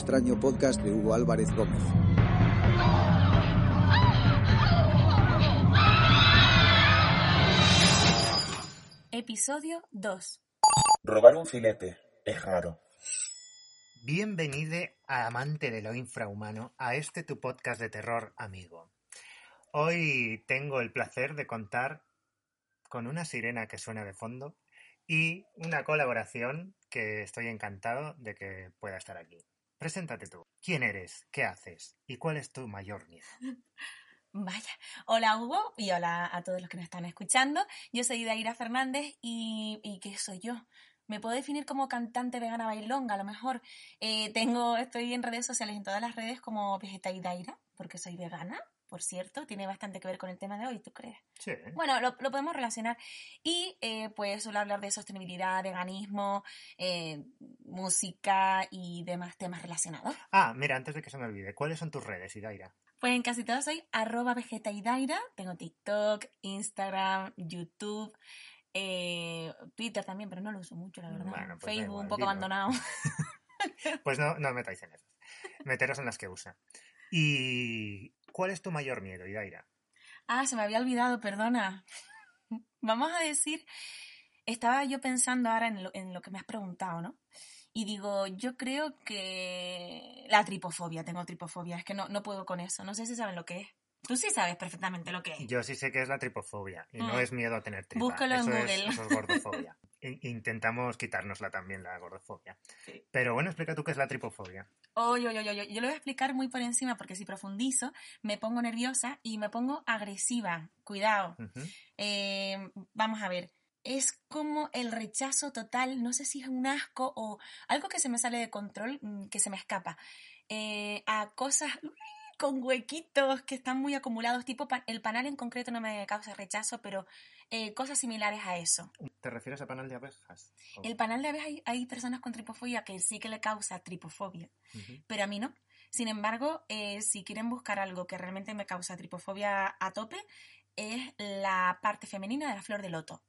Extraño podcast de Hugo Álvarez Gómez. Episodio 2. Robar un filete es raro. Bienvenido a amante de lo infrahumano a este tu podcast de terror, amigo. Hoy tengo el placer de contar con una sirena que suena de fondo y una colaboración que estoy encantado de que pueda estar aquí. Preséntate tú. ¿Quién eres? ¿Qué haces? ¿Y cuál es tu mayor miedo? Vaya. Hola Hugo y hola a todos los que nos están escuchando. Yo soy Daira Fernández y, y ¿qué soy yo? Me puedo definir como cantante vegana bailonga, a lo mejor. Eh, tengo, estoy en redes sociales, en todas las redes como Daira, porque soy vegana, por cierto. Tiene bastante que ver con el tema de hoy, ¿tú crees? Sí. Bueno, lo, lo podemos relacionar. Y eh, pues suelo hablar de sostenibilidad, veganismo, eh, música y demás temas relacionados. Ah, mira, antes de que se me olvide, ¿cuáles son tus redes, Idaira? Pues en casi todas soy arroba vegetaidaira. Tengo TikTok, Instagram, YouTube, eh, Twitter también, pero no lo uso mucho, la verdad. Bueno, pues Facebook igual, un poco dilo. abandonado. Pues no, no os metáis en eso. Meteros en las que usa. ¿Y cuál es tu mayor miedo, Idaira? ah, se me había olvidado, perdona. Vamos a decir, estaba yo pensando ahora en lo, en lo que me has preguntado, ¿no? Y digo, yo creo que la tripofobia, tengo tripofobia, es que no, no puedo con eso, no sé si saben lo que es. Tú sí sabes perfectamente lo que es. Yo sí sé que es la tripofobia y no Mm. es miedo a tener tripa. Búscalo en es- Google. eso es gordofobia. Intentamos quitárnosla también, la gordofobia. Sí. Pero bueno, explica tú qué es la tripofobia. Oye, oye, oye, yo lo voy a explicar muy por encima porque si profundizo me pongo nerviosa y me pongo agresiva. Cuidado. Eh, vamos a ver. Es como el rechazo total, no sé si es un asco o algo que se me sale de control, mm, que se me escapa, eh, a cosas con huequitos que están muy acumulados, tipo el panal en concreto no me causa rechazo, pero eh, cosas similares a eso. ¿Te refieres a panal de abejas? O- El panal de abejas hay, hay personas con tripofobia que sí que le causa tripofobia pero a mí no. Sin embargo, eh, si quieren buscar algo que realmente me causa tripofobia a tope, es la parte femenina de la flor de loto.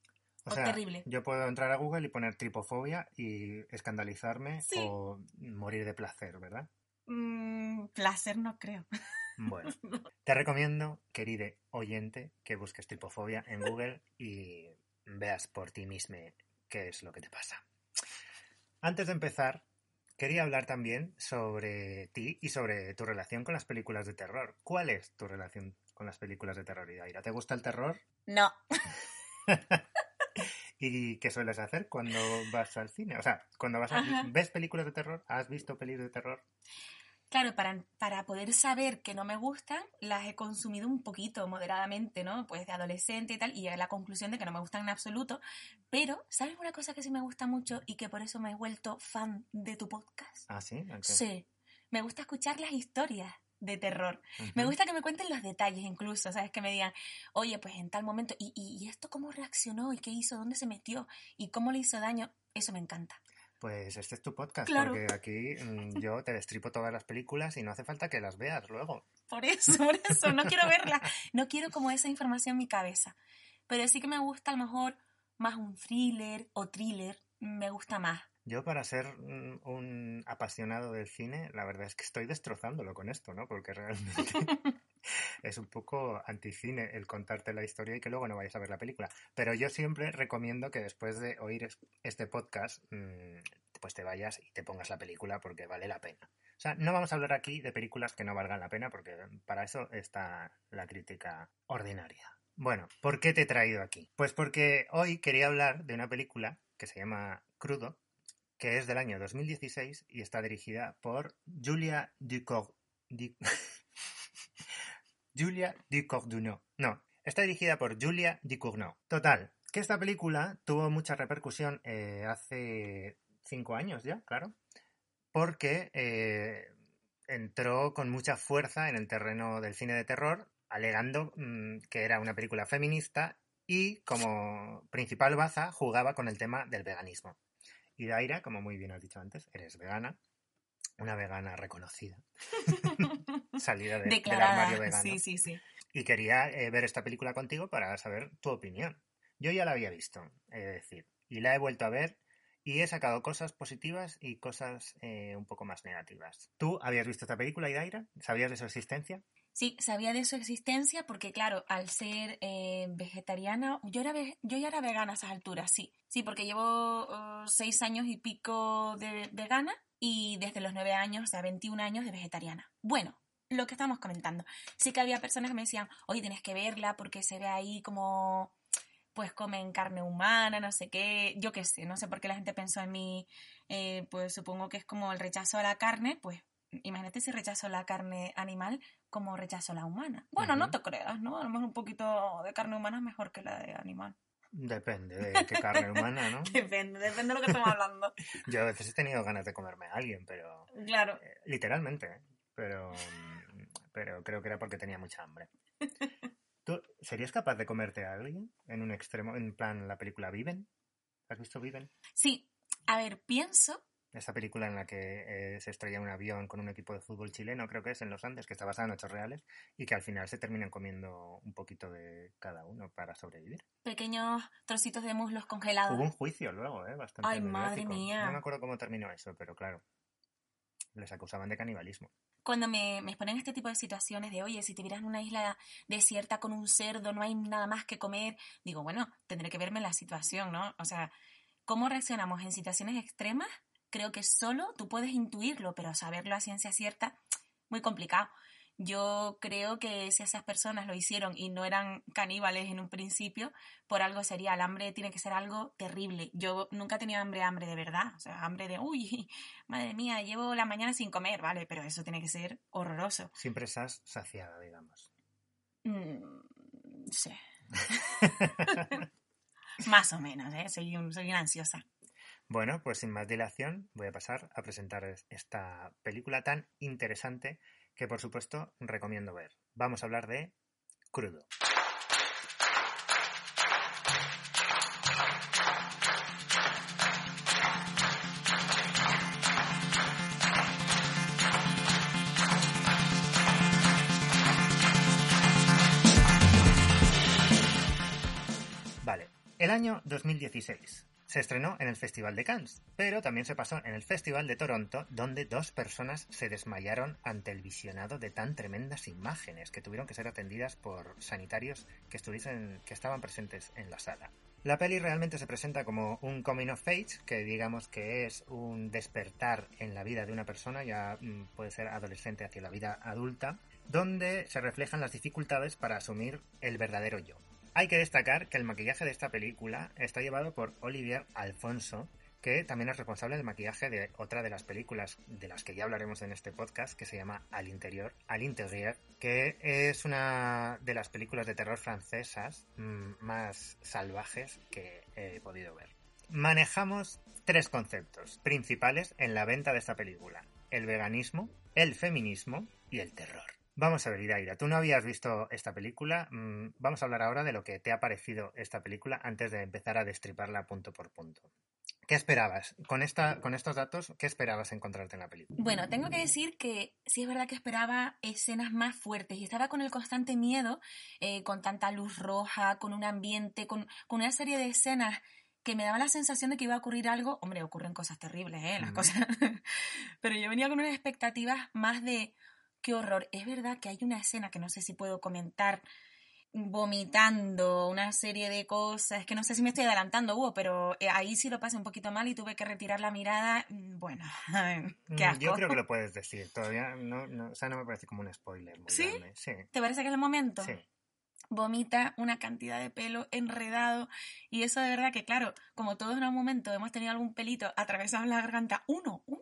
O Oh, sea, terrible. yo puedo entrar a Google y poner tripofobia y escandalizarme Sí. o morir de placer, ¿verdad? Mm, placer no creo. Bueno, te recomiendo, querido oyente, que busques tripofobia en Google y veas por ti mismo qué es lo que te pasa. Antes de empezar, quería hablar también sobre ti y sobre tu relación con las películas de terror. ¿Cuál es tu relación con las películas de terror, Idaira? ¿Te gusta el terror? No. ¿Y qué sueles hacer cuando vas al cine? O sea, cuando vas a... ¿Ves películas de terror? ¿Has visto pelis de terror? Claro, para, para poder saber que no me gustan, las he consumido un poquito, moderadamente, ¿no? Pues de adolescente y tal, y llegué a la conclusión de que no me gustan en absoluto. Pero, ¿sabes una cosa que sí me gusta mucho y que por eso me he vuelto fan de tu podcast? Ah, sí. Sí. Me gusta escuchar las historias de terror. Me gusta que me cuenten los detalles incluso, ¿sabes? Que me digan, oye, pues en tal momento, ¿y, y, y esto cómo reaccionó? ¿Y qué hizo? ¿Dónde se metió? ¿Y cómo le hizo daño? Eso me encanta. Pues este es tu podcast, Claro. porque aquí mm, yo te destripo todas las películas y no hace falta que las veas luego. Por eso, por eso, no quiero verla. No quiero como esa información en mi cabeza. Pero sí que me gusta a lo mejor más un thriller o thriller, me gusta más. Yo para ser mm, un apasionado del cine, la verdad es que estoy destrozándolo con esto, ¿no? Porque realmente es un poco anticine el contarte la historia y que luego no vayas a ver la película. Pero yo siempre recomiendo que después de oír es- este podcast, mm, pues te vayas y te pongas la película porque vale la pena. O sea, no vamos a hablar aquí de películas que no valgan la pena porque para eso está la crítica ordinaria. Bueno, ¿por qué te he traído aquí? Pues porque hoy quería hablar de una película que se llama Crudo, que es del año 2016 y está dirigida por Julia Ducour... Di- Julia Ducournau. No, está dirigida por Julia Ducournau. Total, que esta película tuvo mucha repercusión eh, hace cinco años ya, claro, porque eh, entró con mucha fuerza en el terreno del cine de terror, alegando mm, que era una película feminista y como principal baza jugaba con el tema del veganismo. Y Daira, como muy bien has dicho antes, eres vegana, una vegana reconocida, salida de- del armario vegano. Sí, sí, sí. Y quería eh, ver esta película contigo para saber tu opinión. Yo ya la había visto, he de decir, y la he vuelto a ver y he sacado cosas positivas y cosas eh, un poco más negativas. ¿Tú habías visto esta película, Idaira? ¿Sabías de su existencia? Sí, sabía de su existencia porque, claro, al ser eh, vegetariana, yo, era ve- yo ya era vegana a esas alturas, sí. Sí, porque llevo eh, seis años y pico de vegana y desde los nueve años, o sea, 21 años de vegetariana. Bueno, lo que estamos comentando. Sí que había personas que me decían, oye, tienes que verla porque se ve ahí como, pues comen carne humana, no sé qué, yo qué sé, no sé por qué la gente pensó en mí, eh, pues supongo que es como el rechazo a la carne, pues imagínate si rechazo la carne animal como rechazo la humana. Bueno, no te creas, ¿no? A lo mejor un poquito de carne humana es mejor que la de animal. Depende de qué carne humana, ¿no? Depende, depende de lo que estamos hablando. Yo a veces he tenido ganas de comerme a alguien, pero... Claro. eh, literalmente, ¿eh? pero... Pero creo que era porque tenía mucha hambre. ¿Tú serías capaz de comerte a alguien en un extremo, en plan la película Viven? ¿Has visto Viven? Sí, a ver, pienso Esa película en la que eh, se estrella un avión con un equipo de fútbol chileno, creo que es en Los Andes, que está basada en hechos reales y que al final se terminan comiendo un poquito de cada uno para sobrevivir. pequeños trocitos de muslos congelados. Hubo un juicio luego, ¿eh? Bastante Ay, madre mía. No me acuerdo cómo terminó eso, pero claro. Les acusaban de canibalismo. Cuando me, me exponen este tipo de situaciones de, oye, si te vieras en una isla desierta con un cerdo, no hay nada más que comer, digo, bueno, tendré que verme la situación, ¿no? O sea, ¿cómo reaccionamos en situaciones extremas? Creo que solo tú puedes intuirlo, pero saberlo a ciencia cierta, muy complicado. Yo creo que si esas personas lo hicieron y no eran caníbales en un principio, por algo sería. El hambre tiene que ser algo terrible. Yo nunca he tenido hambre, hambre de verdad. O sea, hambre de, uy, madre mía, llevo la mañana sin comer, ¿vale? Pero eso tiene que ser horroroso. Siempre estás saciada, digamos. Mm, sí. Más o menos, ¿eh? Soy, un, soy una ansiosa. Bueno, pues sin más dilación, voy a pasar a presentar esta película tan interesante que por supuesto recomiendo ver. Vamos a hablar de Crudo. Vale, el año 2016 se estrenó en el Festival de Cannes, pero también se pasó en el Festival de Toronto, donde dos personas se desmayaron ante el visionado de tan tremendas imágenes que tuvieron que ser atendidas por sanitarios que, estuviesen, que estaban presentes en la sala. La peli realmente se presenta como un coming of age, que digamos que es un despertar en la vida de una persona, ya mm, puede ser adolescente hacia la vida adulta, donde se reflejan las dificultades para asumir el verdadero yo. Hay que destacar que el maquillaje de esta película está llevado por Olivier Alfonso, que también es responsable del maquillaje de otra de las películas de las que ya hablaremos en este podcast, que se llama Al Interior, Al Interieur, que es una de las películas de terror francesas mm, más salvajes que he podido ver. Manejamos tres conceptos principales en la venta de esta película. El veganismo, el feminismo y el terror. Vamos a ver, Idaira, tú no habías visto esta película. mm, Vamos a hablar ahora de lo que te ha parecido esta película antes de empezar a destriparla punto por punto. ¿Qué esperabas? Con, esta, con estos datos, ¿qué esperabas encontrarte en la película? Bueno, tengo que decir que sí es verdad que esperaba escenas más fuertes y estaba con el constante miedo, eh, con tanta luz roja, con un ambiente, con, con una serie de escenas que me daba la sensación de que iba a ocurrir algo. Hombre, ocurren cosas terribles, ¿eh? Las Ujú. cosas. Pero yo venía con unas expectativas más de qué horror. Es verdad que hay una escena que no sé si puedo comentar vomitando una serie de cosas, que no sé si me estoy adelantando, Hugo, pero eh, ahí sí lo pasé un poquito mal y tuve que retirar la mirada. Mm, Bueno, qué Mm, asco. Yo creo que lo puedes decir. Todavía no, no, o sea, no me parece como un spoiler muy ¿Sí? grande. Sí, ¿Te parece que es el momento? sí. Vomita una cantidad de pelo enredado y eso de verdad que claro, como todos en algún momento hemos tenido algún pelito atravesado en la garganta, uno, uno,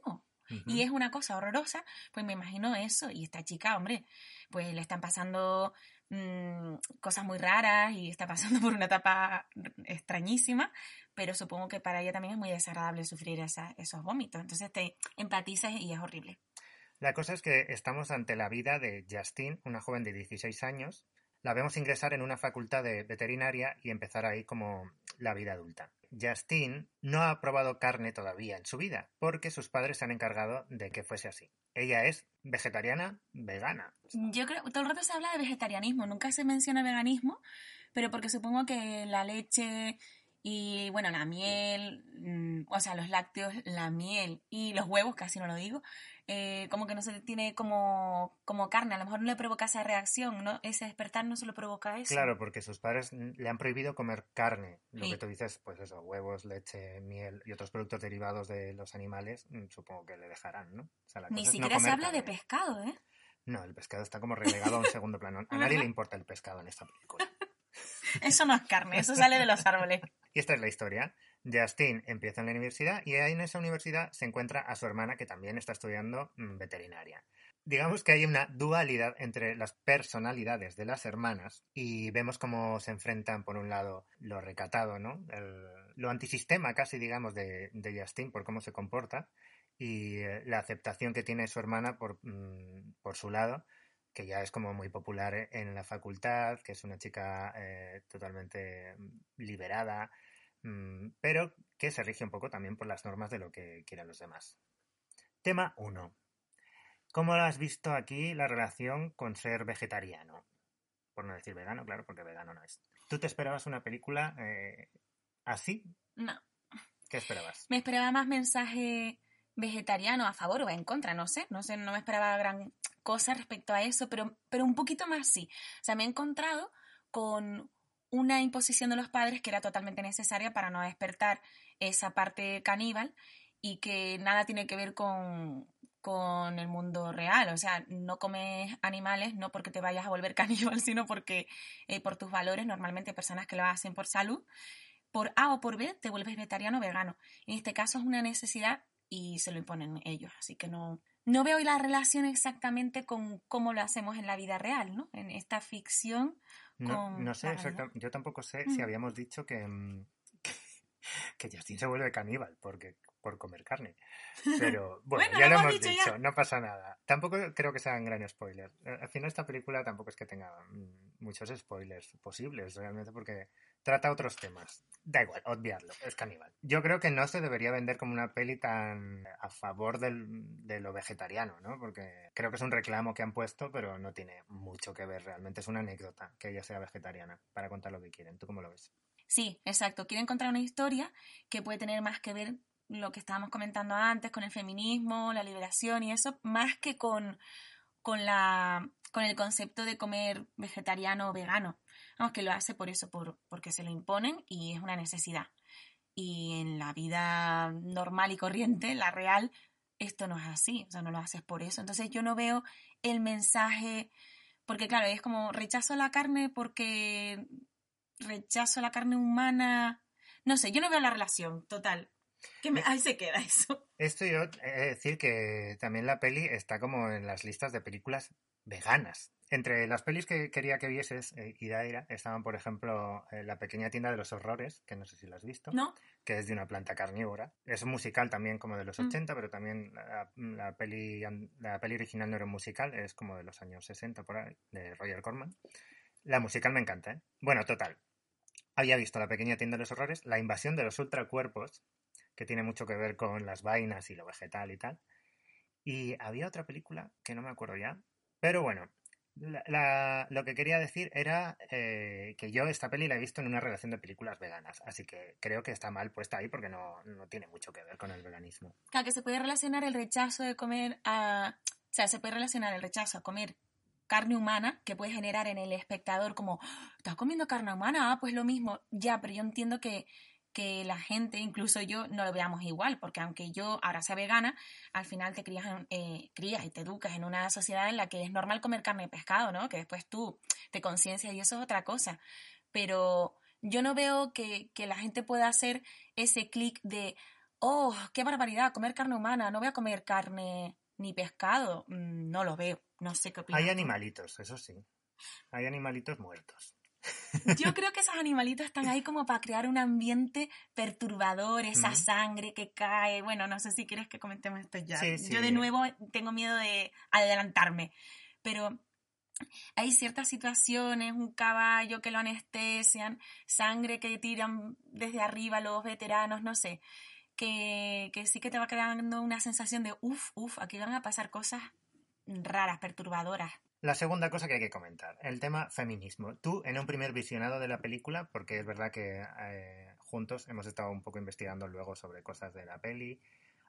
Y es una cosa horrorosa, pues me imagino eso. Y esta chica, hombre, pues le están pasando mm, cosas muy raras y está pasando por una etapa extrañísima, pero supongo que para ella también es muy desagradable sufrir esa- esos vómitos. Entonces te empatizas y es horrible. La cosa es que estamos ante la vida de Justine, una joven de 16 años. La vemos ingresar en una facultad de veterinaria y empezar ahí como la vida adulta. Justine no ha probado carne todavía en su vida, porque sus padres se han encargado de que fuese así. Ella es vegetariana, vegana. Yo creo, todo el rato se habla de vegetarianismo, nunca se menciona veganismo, pero porque supongo que la leche y, bueno, la miel, mm, o sea, los lácteos, la miel y los huevos, casi no lo digo, eh, como que no se tiene como, como carne, a lo mejor no le provoca esa reacción, ¿no? Ese despertar no se lo provoca eso. Claro, porque sus padres le han prohibido comer carne. Lo Sí. que tú dices, pues eso, huevos, leche, miel y otros productos derivados de los animales, mm, supongo que le dejarán, ¿no? O sea, la Ni cosa es no siquiera se habla de pescado, ¿eh? No, el pescado está como relegado a un segundo plano. A nadie le importa el pescado en esta película. Eso no es carne, eso sale de los árboles. Y esta es la historia. Justin empieza en la universidad y ahí en esa universidad se encuentra a su hermana que también está estudiando mm, veterinaria. Digamos que hay una dualidad entre las personalidades de las hermanas y vemos cómo se enfrentan por un lado lo recatado, ¿no? Lo antisistema casi, digamos, de, Justin por cómo se comporta y eh, la aceptación que tiene su hermana por, mm, por su lado, que ya es como muy popular eh, en la facultad, que es una chica eh, totalmente mm, liberada, pero que se rige un poco también por las normas de lo que quieran los demás. Tema 1. ¿Cómo has visto aquí la relación con ser vegetariano? Por no decir vegano, claro, porque vegano no es. ¿Tú te esperabas una película eh, así? No. ¿Qué esperabas? Me esperaba más mensaje vegetariano a favor o en contra, no sé, no sé, no me esperaba gran cosa respecto a eso, pero, pero un poquito más sí. O sea, me he encontrado con una imposición de los padres que era totalmente necesaria para no despertar esa parte caníbal y que nada tiene que ver con, con el mundo real. O sea, no comes animales no porque te vayas a volver caníbal, sino porque eh, por tus valores, normalmente personas que lo hacen por salud, por A o por B te vuelves vegetariano o vegano. En este caso es una necesidad y se lo imponen ellos. Así que no, no veo la relación exactamente con cómo lo hacemos en la vida real, ¿no? En esta ficción. No, con no sé exactamente. Yo tampoco sé Mm. si habíamos dicho que, mm, que Justin se vuelve caníbal porque, por comer carne. Pero bueno, Bueno, ya lo hemos dicho ya. no pasa nada. Tampoco creo que sea un gran spoiler. Eh, Al final esta película tampoco es que tenga mm, muchos spoilers posibles realmente porque trata otros temas. Da igual, obviarlo, es caníbal. Yo creo que no se debería vender como una peli tan a favor del- de lo vegetariano, ¿no? Porque creo que es un reclamo que han puesto, pero no tiene mucho que ver realmente. Es una anécdota que ella sea vegetariana para contar lo que quieren. ¿Tú cómo lo ves? Sí, exacto. Quieren contar una historia que puede tener más que ver lo que estábamos comentando antes con el feminismo, la liberación y eso, más que con, con, la, con el concepto de comer vegetariano o vegano. Vamos, que lo hace por eso, por, porque se lo imponen y es una necesidad. Y en la vida normal y corriente, la real, esto no es así. O sea, no lo haces por eso. Entonces yo no veo el mensaje, porque claro, es como rechazo la carne porque rechazo la carne humana. No sé, yo no veo la relación, total. Que me- ahí se queda eso. Esto yo he de decir que también la peli está como en las listas de películas veganas. Entre las pelis que quería que vieses, eh, Idaira, estaban, por ejemplo, eh, La pequeña tienda de los horrores, que no sé si la has visto, ¿No? que es de una planta carnívora. Es un musical también como de los Mm. 80, pero también la, la peli, la peli original no era un musical, es como de los años 60 por ahí, de Roger Corman. La musical me encanta, ¿eh? Bueno, total. Había visto La pequeña tienda de los horrores, La invasión de los ultracuerpos, que tiene mucho que ver con las vainas y lo vegetal y tal. Y había otra película que no me acuerdo ya. Pero bueno, la- la- lo que quería decir era eh, que yo esta peli la he visto en una relación de películas veganas. Así que creo que está mal puesta ahí porque no, no tiene mucho que ver con el veganismo. Claro, que se puede relacionar el rechazo de comer a... O sea, se puede relacionar el rechazo a comer carne humana que puede generar en el espectador como, "Ah, ¿estás comiendo carne humana? Ah, pues lo mismo. Ya, pero yo entiendo que, que la gente, incluso yo, no lo veamos igual, porque aunque yo ahora sea vegana, al final te crías, en- eh, crías y te educas en una sociedad en la que es normal comer carne y pescado, ¿no? Que después tú te conciencias y eso es otra cosa. Pero yo no veo que, que la gente pueda hacer ese clic de, oh, qué barbaridad, comer carne humana, no voy a comer carne ni pescado. Mm, No lo veo, no sé qué opinas Hay animalitos, eso sí. Hay animalitos muertos. Yo creo que esos animalitos están ahí como para crear un ambiente perturbador, esa sangre que cae. Bueno, no sé si quieres que comentemos esto ya. Sí, sí. Yo de nuevo tengo miedo de adelantarme, pero hay ciertas situaciones, un caballo que lo anestesian, sangre que tiran desde arriba los veteranos, no sé, que, que sí que te va creando una sensación de, uff, uff, aquí van a pasar cosas raras, perturbadoras. La segunda cosa que hay que comentar, el tema feminismo. Tú, en un primer visionado de la película, porque es verdad que eh, juntos hemos estado un poco investigando luego sobre cosas de la peli.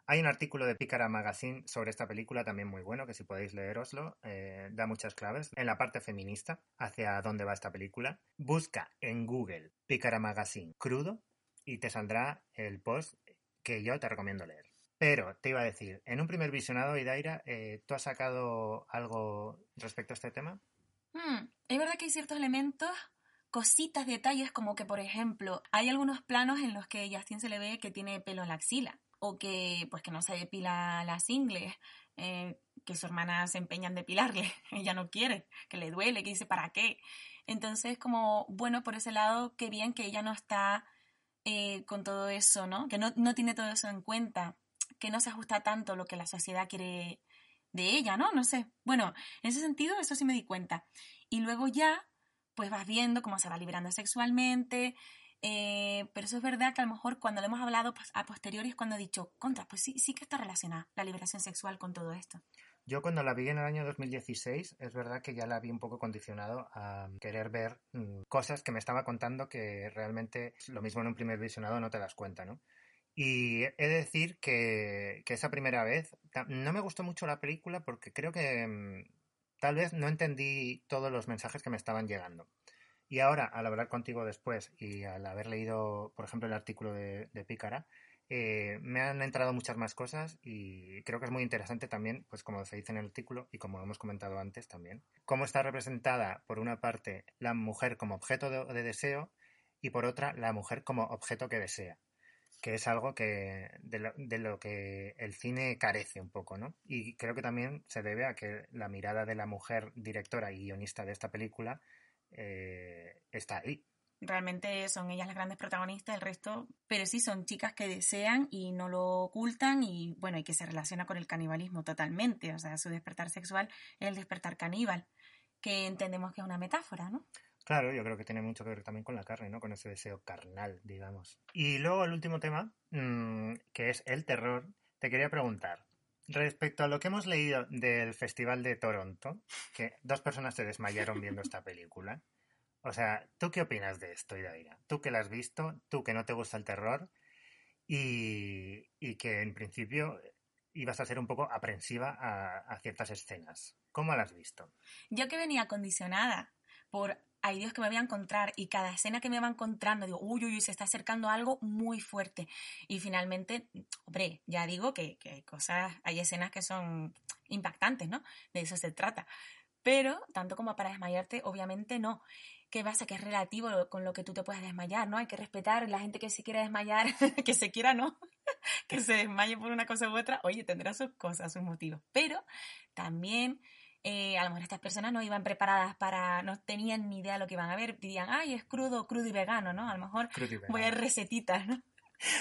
Hay un artículo de Pícara Magazine sobre esta película también muy bueno, que si podéis leeroslo, eh, da muchas claves en la parte feminista hacia dónde va esta película. Busca en Google Pícara Magazine crudo y te saldrá el post que yo te recomiendo leer. Pero te iba a decir, en un primer visionado, Idaira, eh, ¿tú has sacado algo respecto a este tema? Hmm, es verdad que hay ciertos elementos, cositas, detalles, como que, por ejemplo, hay algunos planos en los que Justin se le ve que tiene pelo en la axila, o que, pues, que no se depila las ingles, eh, que su hermana se empeña en depilarle, ella no quiere, que le duele, que dice, ¿para qué? Entonces, como, bueno, por ese lado, qué bien que ella no está eh, con todo eso, ¿no? Que no, no tiene todo eso en cuenta, que no se ajusta tanto lo que la sociedad quiere de ella, ¿no? No sé. Bueno, en ese sentido, eso sí me di cuenta. Y luego ya, pues vas viendo cómo se va liberando sexualmente. eh, pero eso es verdad que a lo mejor cuando lo hemos hablado pues, a posteriori es cuando he dicho, contra, pues sí, sí que está relacionada la liberación sexual con todo esto. Yo cuando la vi en el año 2016, es verdad que ya la vi un poco condicionado a querer ver mm, cosas que me estaba contando que realmente lo mismo en un primer visionado no te das cuenta, ¿no? Y he de decir que, esa primera vez no me gustó mucho la película porque creo que mm, tal vez no entendí todos los mensajes que me estaban llegando. Y ahora, al hablar contigo después y al haber leído, por ejemplo, el artículo de, Pícara, eh, me han entrado muchas más cosas y creo que es muy interesante también, pues como se dice en el artículo y como hemos comentado antes también, cómo está representada por una parte la mujer como objeto de deseo y por otra la mujer como objeto que desea, que es algo que de lo, de lo que el cine carece un poco, ¿no? Y creo que también se debe a que la mirada de la mujer directora y guionista de esta película eh, está ahí. Realmente son ellas las grandes protagonistas, el resto, pero sí son chicas que desean y no lo ocultan y bueno, y que se relaciona con el canibalismo totalmente, o sea, su despertar sexual es el despertar caníbal, que entendemos que es una metáfora, ¿no? Claro, yo creo que tiene mucho que ver también con la carne, ¿no? Con ese deseo carnal, digamos. Y luego el último tema, mmm, que es el terror, te quería preguntar. Respecto a lo que hemos leído del Festival de Toronto, que dos personas se desmayaron viendo esta película. O sea, ¿tú qué opinas de esto, Idaira? Tú que la has visto, tú que no te gusta el terror y, y que en principio ibas a ser un poco aprensiva a, a ciertas escenas. ¿Cómo la has visto? Yo que venía condicionada por ay Dios que me voy a encontrar y cada escena que me va encontrando digo, uy, uy, uy, se está acercando algo muy fuerte. Y finalmente, hombre, ya digo que, que hay cosas, hay escenas que son impactantes, ¿no? De eso se trata. Pero, tanto como para desmayarte, obviamente no. ¿Qué pasa? Que es relativo con lo que tú te puedes desmayar, ¿no? Hay que respetar la gente que se quiera desmayar, que se quiera, ¿no? que se desmaye por una cosa u otra, oye, tendrá sus cosas, sus motivos. Pero también eh, a lo mejor estas personas no iban preparadas para, no tenían ni idea de lo que iban a ver, dirían, ay, es crudo, crudo y vegano, ¿no? A lo mejor voy a ver recetitas, ¿no?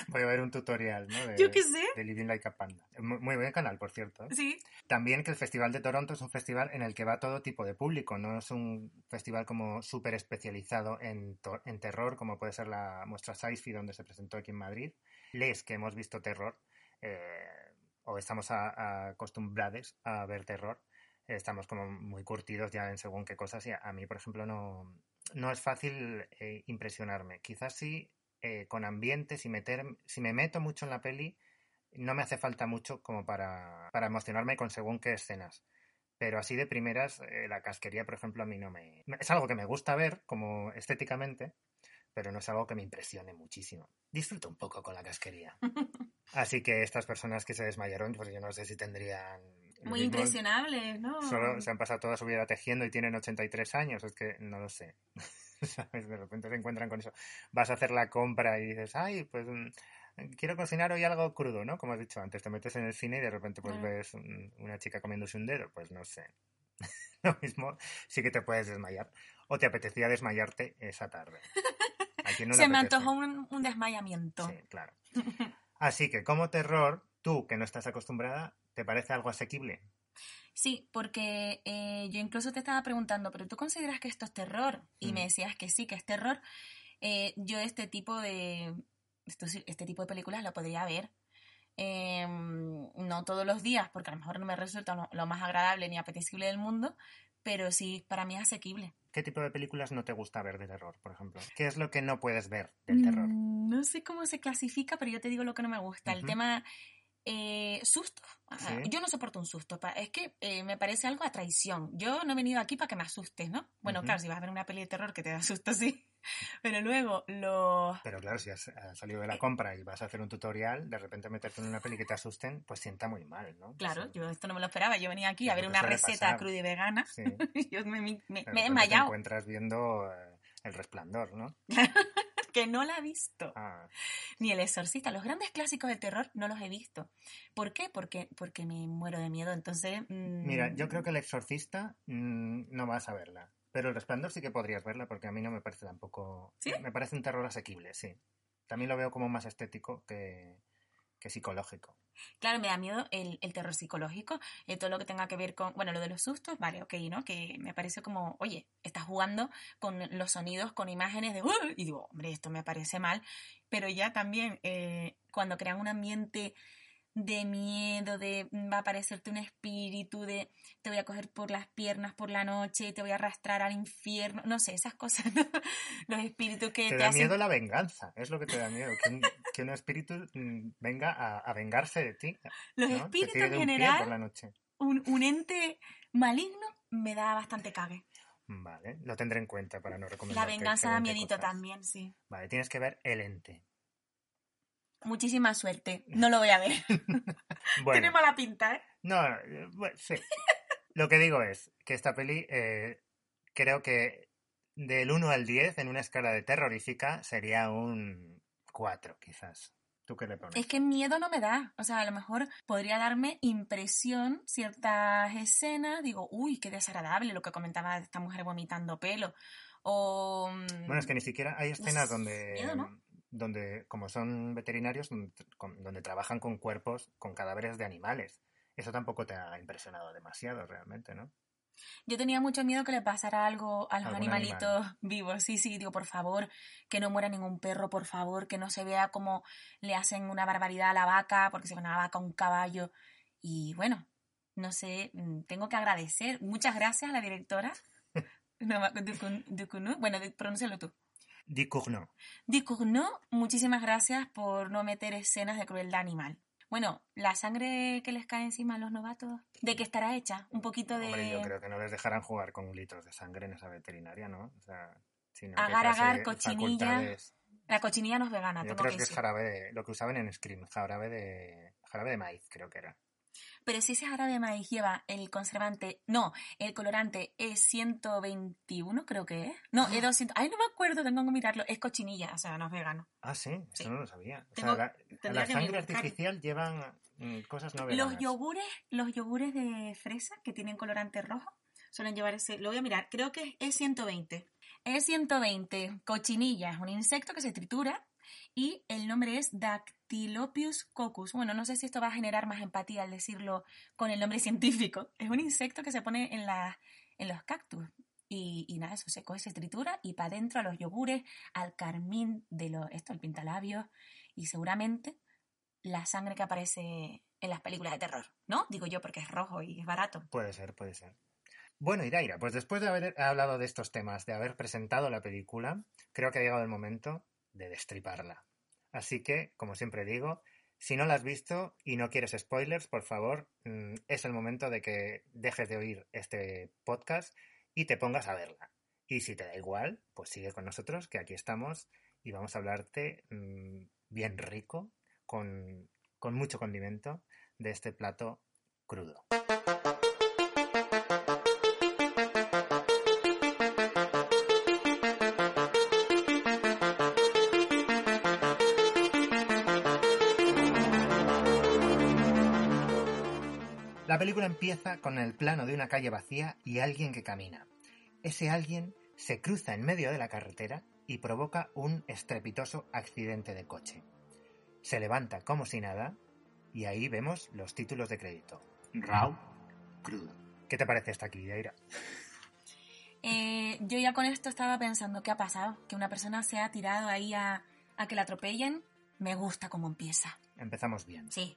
Voy a ver un tutorial, ¿no? De, Yo qué sé. de Living Like a Panda. Muy, muy buen canal, por cierto. Sí, También que el Festival de Toronto es un festival en el que va todo tipo de público, no es un festival como súper especializado en, en terror, como puede ser la muestra Sci-Fi donde se presentó aquí en Madrid. Les que hemos visto terror, eh, o estamos a- a acostumbrados a ver terror, estamos como muy curtidos ya en según qué cosas y a, a mí, por ejemplo, no, no es fácil eh, impresionarme. Quizás sí eh, con ambientes y meter, si me meto mucho en la peli, no me hace falta mucho como para, para emocionarme con según qué escenas. Pero así de primeras, eh, la casquería, por ejemplo, a mí no me... Es algo que me gusta ver, como estéticamente, pero no es algo que me impresione muchísimo. Disfruto un poco con la casquería. Así que estas personas que se desmayaron, pues yo no sé si tendrían... muy impresionables, ¿no? Solo se han pasado toda su vida tejiendo y tienen 83 años, es que no lo sé. ¿Sabes? De repente se encuentran con eso. Vas a hacer la compra y dices, ay, pues mm, quiero cocinar hoy algo crudo, ¿no? Como has dicho antes, te metes en el cine y de repente pues ves mm, una chica comiéndose un dedo, pues no sé. lo mismo sí que te puedes desmayar. O te apetecía desmayarte esa tarde. ¿A quién no Se me apetece? antojó un, un desmayamiento. Sí, claro. Así que como terror, tú que no estás acostumbrada, ¿te parece algo asequible? Sí, porque eh, yo incluso te estaba preguntando, ¿pero tú consideras que esto es terror? Y me Mm. decías que sí, que es terror. Eh, yo este tipo de esto este tipo de películas lo podría ver. eh, no todos los días, porque a lo mejor no me resulta lo, lo más agradable ni apetecible del mundo, pero sí, para mí es asequible. ¿Qué tipo de películas no te gusta ver de terror, por ejemplo? ¿Qué es lo que no puedes ver del terror? Mm, No sé cómo se clasifica, pero yo te digo lo que no me gusta. El tema eh, susto. Ah, Sí. Yo no soporto un susto. Es que eh, me parece algo a traición. Yo no he venido aquí para que me asustes, ¿no? Bueno, claro, si vas a ver una peli de terror que te da susto, sí. Pero luego los... Pero claro, si has, salido de la compra y vas a hacer un tutorial, de repente meterte en una peli que te asusten, pues sienta muy mal, ¿no? Claro, yo esto no me lo esperaba. Yo venía aquí a ver una receta pasar. cruda y vegana. Sí. yo me, he repente Te encuentras viendo eh, El Resplandor, ¿no? que no la he visto. Ah, Ni El Exorcista. Los grandes clásicos del terror no los he visto. ¿Por qué? Porque, porque me muero de miedo. Entonces... mm, Mira, yo creo que El Exorcista mm, no vas a verla. Pero El Resplandor sí que podrías verla porque a mí no me parece tampoco... ¿Sí? Me parece un terror asequible, sí. También lo veo como más estético que, que psicológico. Claro, me da miedo el, terror psicológico, eh, todo lo que tenga que ver con, bueno, lo de los sustos, vale, ok, ¿no? Que me parece como, oye, estás jugando con los sonidos, con imágenes de, "Uh", y digo, hombre, esto me parece mal, pero ya también eh, cuando crean un ambiente de miedo, de mm, va a aparecerte un espíritu, de te voy a coger por las piernas por la noche, te voy a arrastrar al infierno, no sé, esas cosas, ¿no? los espíritus que Te te, da hacen miedo la venganza, es lo que te da miedo. Que un, que un espíritu mm, venga a, a vengarse de ti. los espíritus en de un general por la noche. un, un ente maligno me da bastante cague. Vale, lo tendré en cuenta para no recomendar. La venganza da miedito también, sí. Vale, tienes que ver El Ente. Muchísima suerte. No lo voy a ver. Bueno, Tiene mala pinta, ¿eh? no, eh, bueno, sí. Lo que digo es que esta peli eh, creo que del 1 al 10 en una escala de terrorífica sería un 4 quizás. ¿Tú qué le pones? Es que miedo no me da. O sea, a lo mejor podría darme impresión ciertas escenas. Digo, uy, qué desagradable lo que comentaba esta mujer vomitando pelo. O. mm, Bueno, es que ni siquiera hay escenas donde, miedo, ¿no? Donde, como son veterinarios, donde, con- donde trabajan con cuerpos, con cadáveres de animales. Eso tampoco te ha impresionado demasiado realmente, ¿no? Yo tenía mucho miedo que le pasara algo a los animalitos vivos. Sí, sí, digo, por favor, que no muera ningún perro, por favor, que no se vea como le hacen una barbaridad a la vaca, porque se ve una vaca, un caballo. Y bueno, no sé, mm, tengo que agradecer. Muchas gracias a la directora. Bueno, pronúncialo tú. Dicournau. Dicournau, muchísimas gracias por no meter escenas de crueldad animal. Bueno, la sangre que les cae encima a los novatos, ¿de qué estará hecha? Un poquito de... Hombre, yo creo que no les dejarán jugar con litros de sangre en esa veterinaria, ¿no? O sea, sino Agar, agar, cochinilla. facultades. La cochinilla no es vegana, Yo tengo creo que que es jarabe de, lo que usaban en Scream, jarabe de, jarabe de maíz, creo que era. Pero si ese jarabe de maíz lleva el conservante, no, el colorante E121 creo que es. No, Ah. E200, ay no me acuerdo, tengo que mirarlo, es cochinilla, o sea, no es vegano. Ah, sí, eso Sí. no lo sabía. O Tengo- sea, la, sangre artificial llevan mm, cosas no Los veganas. yogures, los yogures de fresa que tienen colorante rojo suelen llevar ese, lo voy a mirar, creo que es E120. E120, cochinilla, es un insecto que se tritura y el nombre es Dactylopius coccus. Bueno, no sé si esto va a generar más empatía al decirlo con el nombre científico. Es un insecto que se pone en, la, en los cactus. Y, y nada, eso se coge, se tritura y para adentro a los yogures, al carmín de los, esto, el pintalabios y seguramente la sangre que aparece en las películas de terror, ¿no? Digo yo porque es rojo y es barato. Puede ser, puede ser. Bueno, Iraira, pues después de haber hablado de estos temas, de haber presentado la película, creo que ha llegado el momento de destriparla. Así que, como siempre digo, si no la has visto y no quieres spoilers, por favor, mm, es el momento de que dejes de oír este podcast y te pongas a verla. Y si te da igual, pues sigue con nosotros, que aquí estamos y vamos a hablarte mm, bien rico, con, con mucho condimento, de este plato crudo. La película empieza con el plano de una calle vacía y alguien que camina. Ese alguien se cruza en medio de la carretera y provoca un estrepitoso accidente de coche. Se levanta como si nada y ahí vemos los títulos de crédito. Raw, crudo. ¿Qué te parece esta aquí, Yaira? Eh, yo ya con esto estaba pensando, ¿qué ha pasado? Que una persona se ha tirado ahí a, a que la atropellen. Me gusta cómo empieza. Empezamos bien. Sí.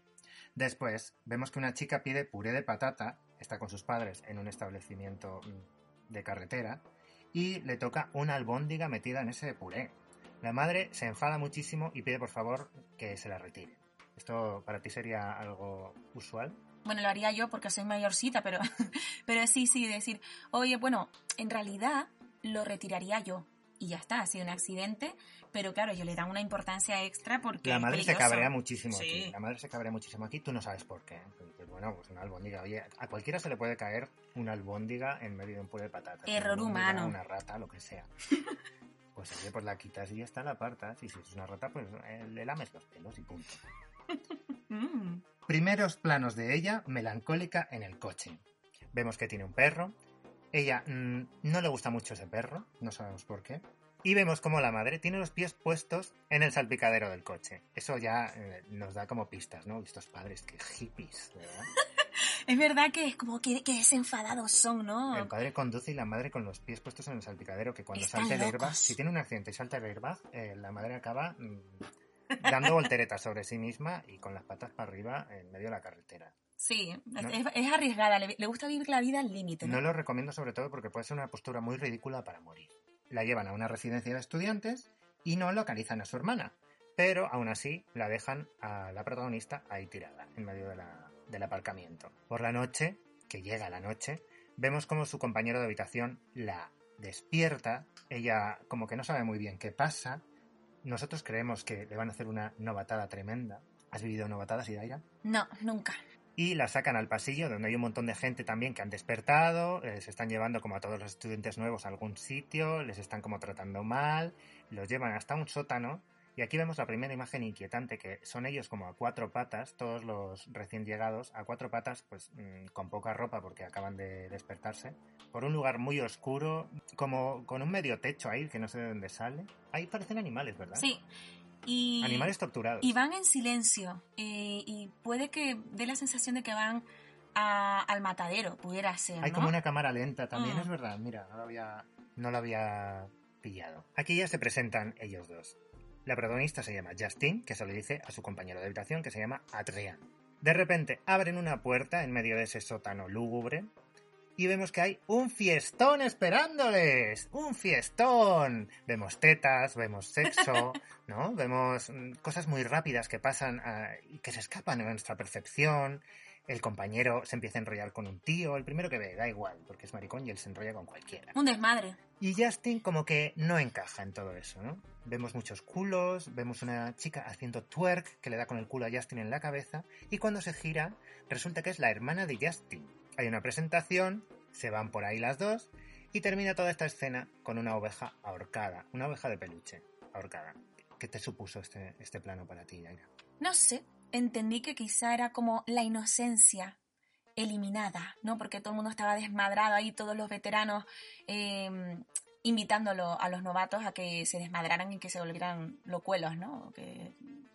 Después vemos que una chica pide puré de patata, está con sus padres en un establecimiento mm, de carretera, y le toca una albóndiga metida en ese puré. La madre se enfada muchísimo y pide por favor que se la retire. ¿Esto para ti sería algo usual? Bueno, lo haría yo porque soy mayorcita, pero, pero sí, sí, decir, oye, bueno, en realidad lo retiraría yo. Y ya está, ha sido un accidente, pero claro, yo le da una importancia extra porque. La madre se cabrea muchísimo Sí. aquí. La madre se cabrea muchísimo aquí, tú no sabes por qué. Bueno, pues una albóndiga. Oye, a cualquiera se le puede caer una albóndiga en medio de un puré de patatas. Una Error albóndiga, humano. Una rata, lo que sea. Pues oye, pues la quitas y ya está, la apartas. Y si es una rata, pues eh, le lames los pelos y punto. Mm. Primeros planos de ella, melancólica en el coche. Vemos que tiene un perro. Ella mm, no le gusta mucho ese perro, no sabemos por qué. Y vemos como la madre tiene los pies puestos en el salpicadero del coche. Eso ya eh, nos da como pistas, ¿no? Estos padres, que hippies, ¿verdad? Es verdad que es como que, que desenfadados son, ¿no? El padre conduce y la madre con los pies puestos en el salpicadero, que cuando Están salta el airbag, si tiene un accidente y salta el airbag, eh, la madre acaba mm, dando volteretas sobre sí misma y con las patas para arriba en medio de la carretera. Sí, es, No. es- es arriesgada, le, le gusta vivir la vida al límite, ¿no? No lo recomiendo sobre todo porque puede ser una postura muy ridícula para morir. La llevan a una residencia de estudiantes y no localizan a su hermana, pero aún así la dejan a la protagonista ahí tirada, en medio de la- del aparcamiento. Por la noche, que llega la noche, vemos como su compañero de habitación la despierta, ella como que no sabe muy bien qué pasa, nosotros creemos que le van a hacer una novatada tremenda. ¿Has vivido novatadas, Idaira? No, nunca. Y la sacan al pasillo donde hay un montón de gente también que han despertado, eh, se están llevando como a todos los estudiantes nuevos a algún sitio, les están como tratando mal, los llevan hasta un sótano y aquí vemos la primera imagen inquietante que son ellos como a cuatro patas, todos los recién llegados a cuatro patas pues mm, con poca ropa porque acaban de despertarse, por un lugar muy oscuro, como con un medio techo ahí que no sé de dónde sale. Ahí parecen animales, ¿verdad? Sí. Y, Animales torturados. y van en silencio. eh, y puede que dé la sensación de que van a- al matadero, pudiera ser. Hay ¿no? como una cámara lenta también, Mm. es verdad. Mira, no lo había, no lo había pillado. Aquí ya se presentan ellos dos. La protagonista se llama Justin, que se le dice a su compañero de habitación, que se llama Adrian. De repente abren una puerta en medio de ese sótano lúgubre y vemos que hay un fiestón esperándoles. ¡Un fiestón! Vemos tetas, vemos sexo, ¿no? Vemos mm, cosas muy rápidas que pasan ah, y que se escapan de nuestra percepción. El compañero se empieza a enrollar con un tío, el primero que ve, da igual, porque es maricón y él se enrolla con cualquiera. Un desmadre. Y Justin como que no encaja en todo eso, ¿no? Vemos muchos culos, vemos una chica haciendo twerk que le da con el culo a Justin en la cabeza y cuando se gira resulta que es la hermana de Justin. Hay una presentación, se van por ahí las dos y termina toda esta escena con una oveja ahorcada, una oveja de peluche ahorcada. ¿Qué te supuso este, este plano para ti, Yaira? No sé, entendí que quizá era como la inocencia eliminada, ¿no? Porque todo el mundo estaba desmadrado ahí, todos los veteranos eh, invitándolo a los novatos a que se desmadraran y que se volvieran locuelos, ¿no?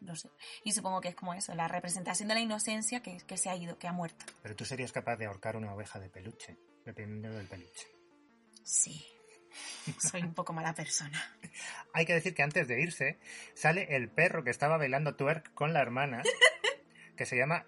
No sé. Y supongo que es como eso, la representación de la inocencia que, que se ha ido, que ha muerto. Pero tú serías capaz de ahorcar una oveja de peluche, dependiendo del peluche. Sí. Soy un poco mala persona. Hay que decir que antes de irse, sale el perro que estaba bailando twerk con la hermana, que se llama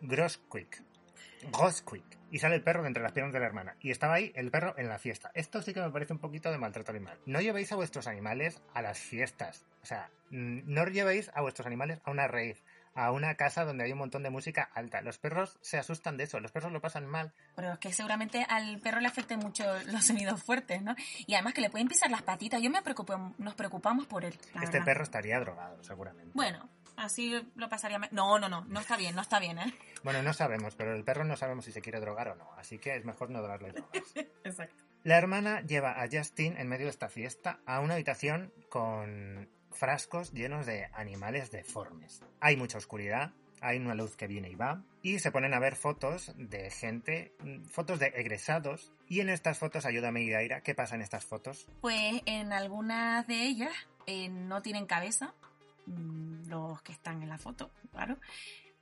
Grosquick. Grosquick. Y sale el perro de entre las piernas de la hermana. Y estaba ahí el perro en la fiesta. Esto sí que me parece un poquito de maltrato animal. No llevéis a vuestros animales a las fiestas. O sea, mm, no llevéis a vuestros animales a una rave, a una casa donde hay un montón de música alta. Los perros se asustan de eso, los perros lo pasan mal. Pero es que seguramente al perro le afecten mucho los sonidos fuertes, ¿no? Y además que le pueden pisar las patitas. Yo me preocupo, nos preocupamos por él. este verdad. perro estaría drogado, seguramente. Bueno, así lo pasaría. No, no, no, no está bien, no está bien, ¿eh? Bueno, no sabemos, pero el perro no sabemos si se quiere drogar o no, así que es mejor no darle drogas. Exacto. La hermana lleva a Justin en medio de esta fiesta a una habitación con frascos llenos de animales deformes. Hay mucha oscuridad, hay una luz que viene y va, y se ponen a ver fotos de gente, mm, fotos de egresados, y en estas fotos, ayúdame Idaira, ¿qué pasa en estas fotos? Pues en algunas de ellas eh, no tienen cabeza, los que están en la foto, claro,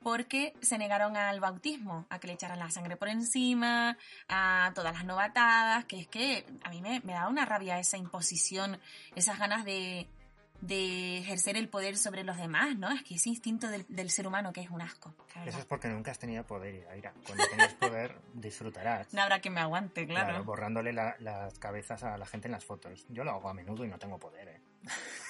porque se negaron al bautismo, a que le echaran la sangre por encima, a todas las novatadas, que es que a mí me, me da una rabia esa imposición, esas ganas de, de ejercer el poder sobre los demás, ¿no? Es que ese instinto del, del ser humano que es un asco. Eso es porque nunca has tenido poder, Idaira. Cuando tengas poder, disfrutarás. No habrá que me aguante, claro. Claro, borrándole la- las cabezas a la gente en las fotos. Yo lo hago a menudo y no tengo poder, ¿eh?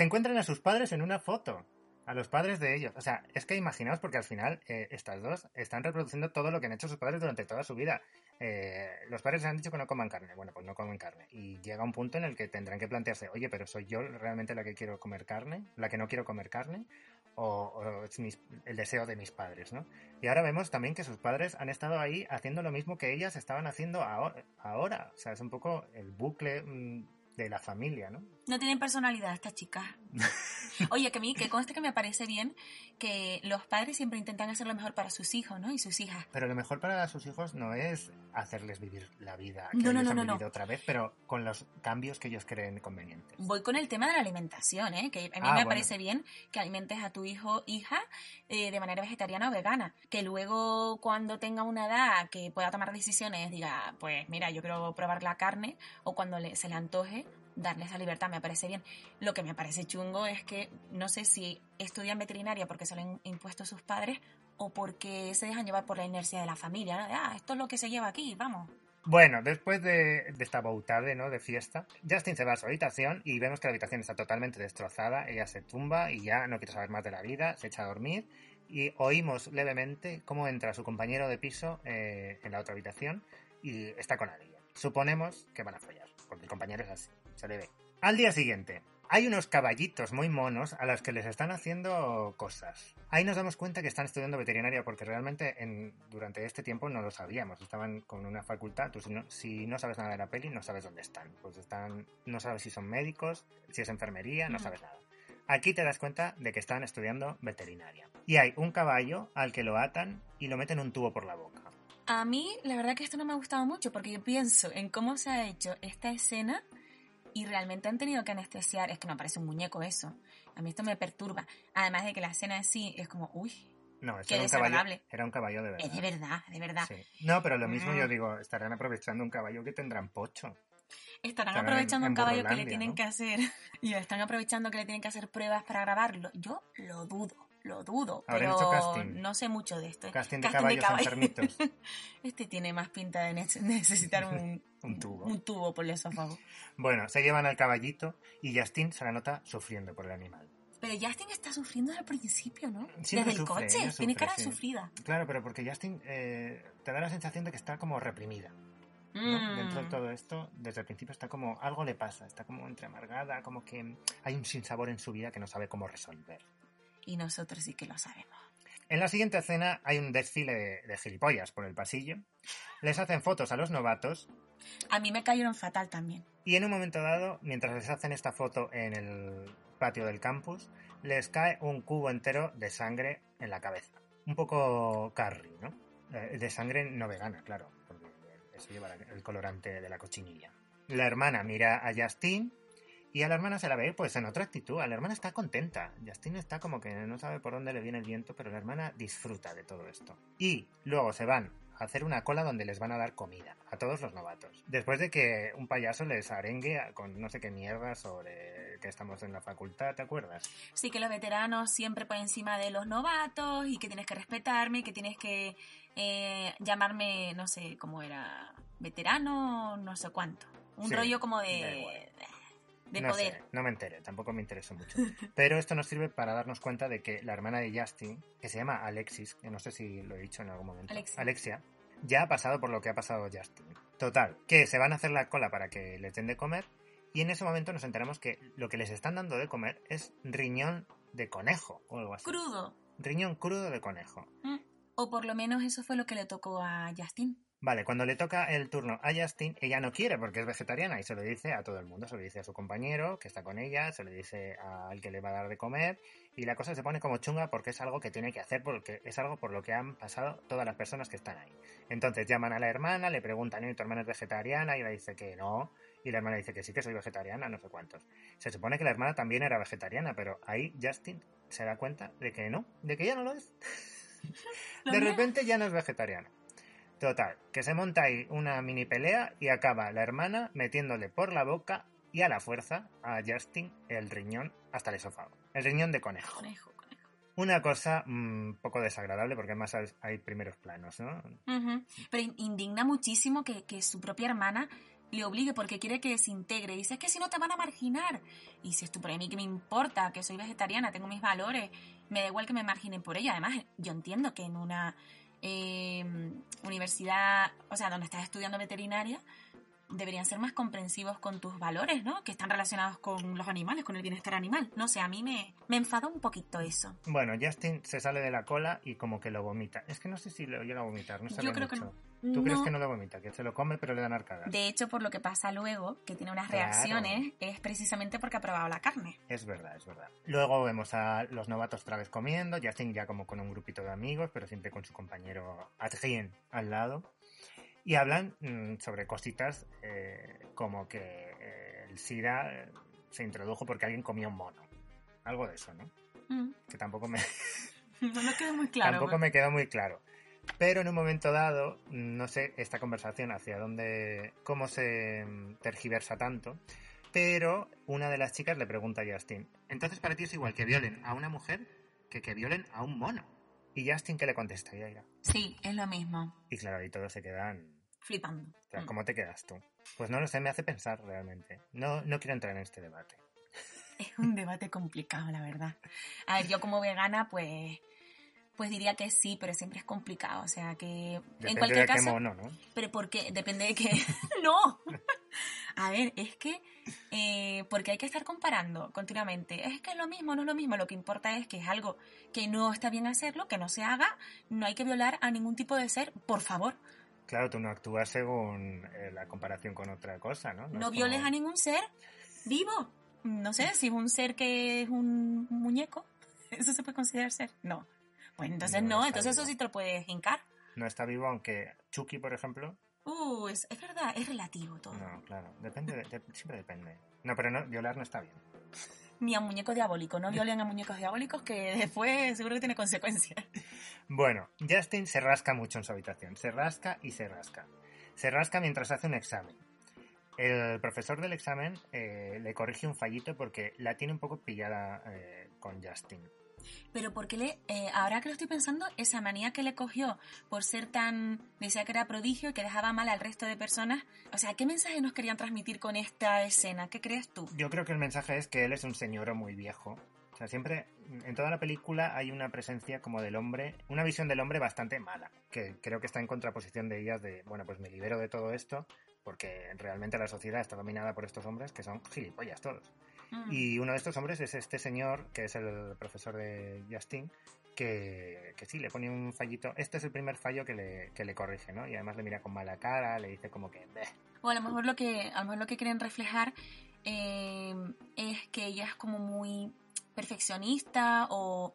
Se encuentran a sus padres en una foto. A los padres de ellos. O sea, es que imaginaos porque al final eh, estas dos están reproduciendo todo lo que han hecho sus padres durante toda su vida. Eh, los padres han dicho que no coman carne. Bueno, pues no comen carne. Y llega un punto en el que tendrán que plantearse, oye, pero ¿soy yo realmente la que quiero comer carne? ¿La que no quiero comer carne? O, es el deseo de mis padres, ¿no? Y ahora vemos también que sus padres han estado ahí haciendo lo mismo que ellas estaban haciendo ahora. ahora. O sea, es un poco el bucle mm, de la familia, ¿no? No tienen personalidad estas chicas. Oye, que a mí, que conste que me parece bien que los padres siempre intentan hacer lo mejor para sus hijos, ¿no? Y sus hijas. Pero lo mejor para sus hijos no es hacerles vivir la vida que No, ellos no, han no, no. vivido otra vez, pero con los cambios que ellos creen convenientes. Voy con el tema de la alimentación, ¿eh? Que a mí Ah, me bueno. parece bien que alimentes a tu hijo hija eh, de manera vegetariana o vegana. Que luego, cuando tenga una edad que pueda tomar decisiones, diga, pues mira, yo quiero probar la carne, o cuando le- se le antoje, darle esa libertad, me parece bien. Lo que me parece chungo es que no sé si estudian veterinaria porque se lo han impuesto sus padres o porque se dejan llevar por la inercia de la familia, ¿no? Ah, esto es lo que se lleva aquí, vamos. Bueno, después de, de esta bautarde, ¿no? De fiesta, Justin se va a su habitación y vemos que la habitación está totalmente destrozada. Ella se tumba y ya no quiere saber más de la vida, se echa a dormir y oímos levemente cómo entra su compañero de piso eh, en la otra habitación y está con alguien. Suponemos que van a follar, porque el compañero es así, se le ve. Al día siguiente, hay unos caballitos muy monos a los que les están haciendo cosas. Ahí nos damos cuenta que están estudiando veterinaria porque realmente en, durante este tiempo no lo sabíamos. Estaban con una facultad. Tú si no, si no sabes nada de la peli, no sabes dónde están. Pues están, no sabes si son médicos, si es enfermería, no Ujú. sabes nada. Aquí te das cuenta de que están estudiando veterinaria. Y hay un caballo al que lo atan y lo meten un tubo por la boca. A mí, la verdad que esto no me ha gustado mucho porque yo pienso en cómo se ha hecho esta escena y realmente han tenido que anestesiar. Es que no parece un muñeco eso. A mí esto me perturba. Además de que la escena en sí es como, uy, No, Qué era un, caballo, era un caballo de verdad. es de verdad, de verdad. Sí. No, pero lo mismo Mm. yo digo, estarán aprovechando un caballo que tendrán pocho. Estarán Estarán aprovechando en- un en caballo que le tienen ¿no? que hacer. Y están aprovechando que le tienen que hacer pruebas para grabarlo. Yo lo dudo, lo dudo. Pero hecho casting. no sé mucho de esto. Casting de caballos enfermitos. Este tiene más pinta de ne- necesitar un, Un tubo. Un tubo por el esófago. Bueno, se llevan al caballito y Justin se la nota sufriendo por el animal. Pero Justin está sufriendo desde el principio, ¿no? Siempre desde el sufre, coche. ella Tiene sufre, cara sí. sufrida. Claro, pero porque Justin eh, te da la sensación de que está como reprimida. ¿no? Mm. Dentro de todo esto, desde el principio está como algo le pasa, está como entre amargada, como que hay un sinsabor en su vida que no sabe cómo resolver. Y nosotros sí que lo sabemos. En la siguiente escena hay un desfile de, de gilipollas por el pasillo. Les hacen fotos a los novatos A mí me cayeron fatal también. y en un momento dado, mientras les hacen esta foto en el patio del campus, les cae un cubo entero de sangre en la cabeza. Un poco Carrie, ¿no? Eh, De sangre no vegana, claro, porque eso lleva el colorante de la cochinilla. La hermana mira a Justin y a la hermana se la ve pues en otra actitud. A la hermana está contenta. Justin está como que no sabe por dónde le viene el viento, pero la hermana disfruta de todo esto. Y luego se van a hacer una cola donde les van a dar comida a todos los novatos. Después de que un payaso les arengue con no sé qué mierda sobre que estamos en la facultad, ¿te acuerdas? Sí que los veteranos siempre por encima de los novatos y que tienes que respetarme, que tienes que eh, llamarme, no sé cómo era, veterano, no sé cuánto. Un Sí, rollo como de. De no poder. sé, no me enteré, tampoco me interesó mucho. Pero esto nos sirve para darnos cuenta de que la hermana de Justin, que se llama Alexis, que no sé si lo he dicho en algún momento, Alexia. Alexia, ya ha pasado por lo que ha pasado Justin. Total, que se van a hacer la cola para que les den de comer y en ese momento nos enteramos que lo que les están dando de comer es riñón de conejo o algo así. Crudo. Riñón crudo de conejo. Mm. O por lo menos eso fue lo que le tocó a Justin. Vale, cuando le toca el turno a Justin, ella no quiere porque es vegetariana y se lo dice a todo el mundo. Se lo dice a su compañero que está con ella, se lo dice al que le va a dar de comer y la cosa se pone como chunga porque es algo que tiene que hacer porque es algo por lo que han pasado todas las personas que están ahí. Entonces llaman a la hermana, le preguntan, ¿y tu hermana es vegetariana? Y ella dice que no. Y la hermana dice que sí, que soy vegetariana, no sé cuántos. Se supone que la hermana también era vegetariana, pero ahí Justin se da cuenta de que no, de que ya no lo es. De repente ya no es vegetariana. Total, que se monta ahí una mini pelea y acaba la hermana metiéndole por la boca y a la fuerza a Justin el riñón hasta el esófago. El riñón de conejo. Conejo, conejo. Una cosa un poco desagradable porque además hay- primeros planos, ¿no? Ujú. Pero in- indigna muchísimo que, que su propia hermana le obligue porque quiere que se integre. Dice, es que si no te van a marginar. Y si por a mí que me importa, que soy vegetariana, tengo mis valores, me da igual que me marginen por ello. Además, yo entiendo que en una eh, universidad, o sea, donde estás estudiando veterinaria, deberían ser más comprensivos con tus valores, ¿no? Que están relacionados con los animales, con el bienestar animal. No sé, a mí me, me enfada un poquito eso. Bueno, Justin se sale de la cola y como que lo vomita. Es que no sé si lo llega a vomitar, no Yo creo que mucho. no. ¿Tú crees No. que no lo vomita? Que se lo come pero le dan arcadas. De hecho, por lo que pasa luego, que tiene unas Claro. reacciones, es precisamente porque ha probado la carne. Es verdad, es verdad. Luego vemos a los novatos otra vez comiendo, Justin ya como con un grupito de amigos, pero siempre con su compañero Adrien al lado. Y hablan mm, sobre cositas eh, como que eh, el SIDA eh, se introdujo porque alguien comió un mono. Algo de eso, ¿no? Mm. Que tampoco me, No me queda muy claro. tampoco me quedó muy claro. Pero en un momento dado, no sé esta conversación hacia dónde, cómo se tergiversa tanto, pero una de las chicas le pregunta a Justin, entonces para ti es igual que violen a una mujer que que violen a un mono. Y Justin, ¿qué le contesta? Y, ella, Sí, es lo mismo. y claro, ahí todos se quedan... Flipando. o sea. ¿Cómo te quedas tú? Pues no lo sé, me hace pensar realmente. No, no quiero entrar en este debate. Es un debate complicado, la verdad. A ver, yo como vegana, pues, pues diría que sí, pero siempre es complicado. O sea que Depende en cualquier de qué caso, mono, ¿no? pero porque depende de que no. A ver, es que eh, porque hay que estar comparando continuamente. Es que es lo mismo, no es lo mismo. Lo que importa es que es algo que no está bien hacerlo, que no se haga. No hay que violar a ningún tipo de ser, por favor. Claro, tú no actúas según eh, la comparación con otra cosa, ¿no? No es violes como- a ningún ser vivo. No sé, si es un ser que es un muñeco, ¿eso se puede considerar ser? No. Pues entonces No, entonces eso sí te lo puedes hincar. No está vivo, aunque Chucky, por ejemplo, Uh, es, es verdad, es relativo todo. No, claro, depende, de- de- siempre depende. No, pero no, violar no está bien. Ni a muñeco diabólico, no violen a muñecos diabólicos que después seguro que tiene consecuencias. Bueno, Justin se rasca mucho en su habitación, se rasca y se rasca. Se rasca mientras hace un examen. El profesor del examen eh, le corrige un fallito porque la tiene un poco pillada eh, con Justin. Pero porque le, eh, ahora que lo estoy pensando, esa manía que le cogió por ser tan, decía que era prodigio y que dejaba mal al resto de personas, o sea, ¿qué mensaje nos querían transmitir con esta escena? ¿Qué crees tú? Yo creo que el mensaje es que él es un señor muy viejo. O sea, siempre, en toda la película hay una presencia como del hombre, una visión del hombre bastante mala, que creo que está en contraposición de ellas de, bueno, pues me libero de todo esto, porque realmente la sociedad está dominada por estos hombres que son gilipollas todos. Mm. Y uno de estos hombres es este señor, que es el profesor de Justin, que, que sí, le pone un fallito. Este es el primer fallo que le, que le corrige, ¿no? Y además le mira con mala cara, le dice como que... "Beh". O a lo mejor lo que, a lo mejor lo que quieren reflejar eh, es que ella es como muy perfeccionista o,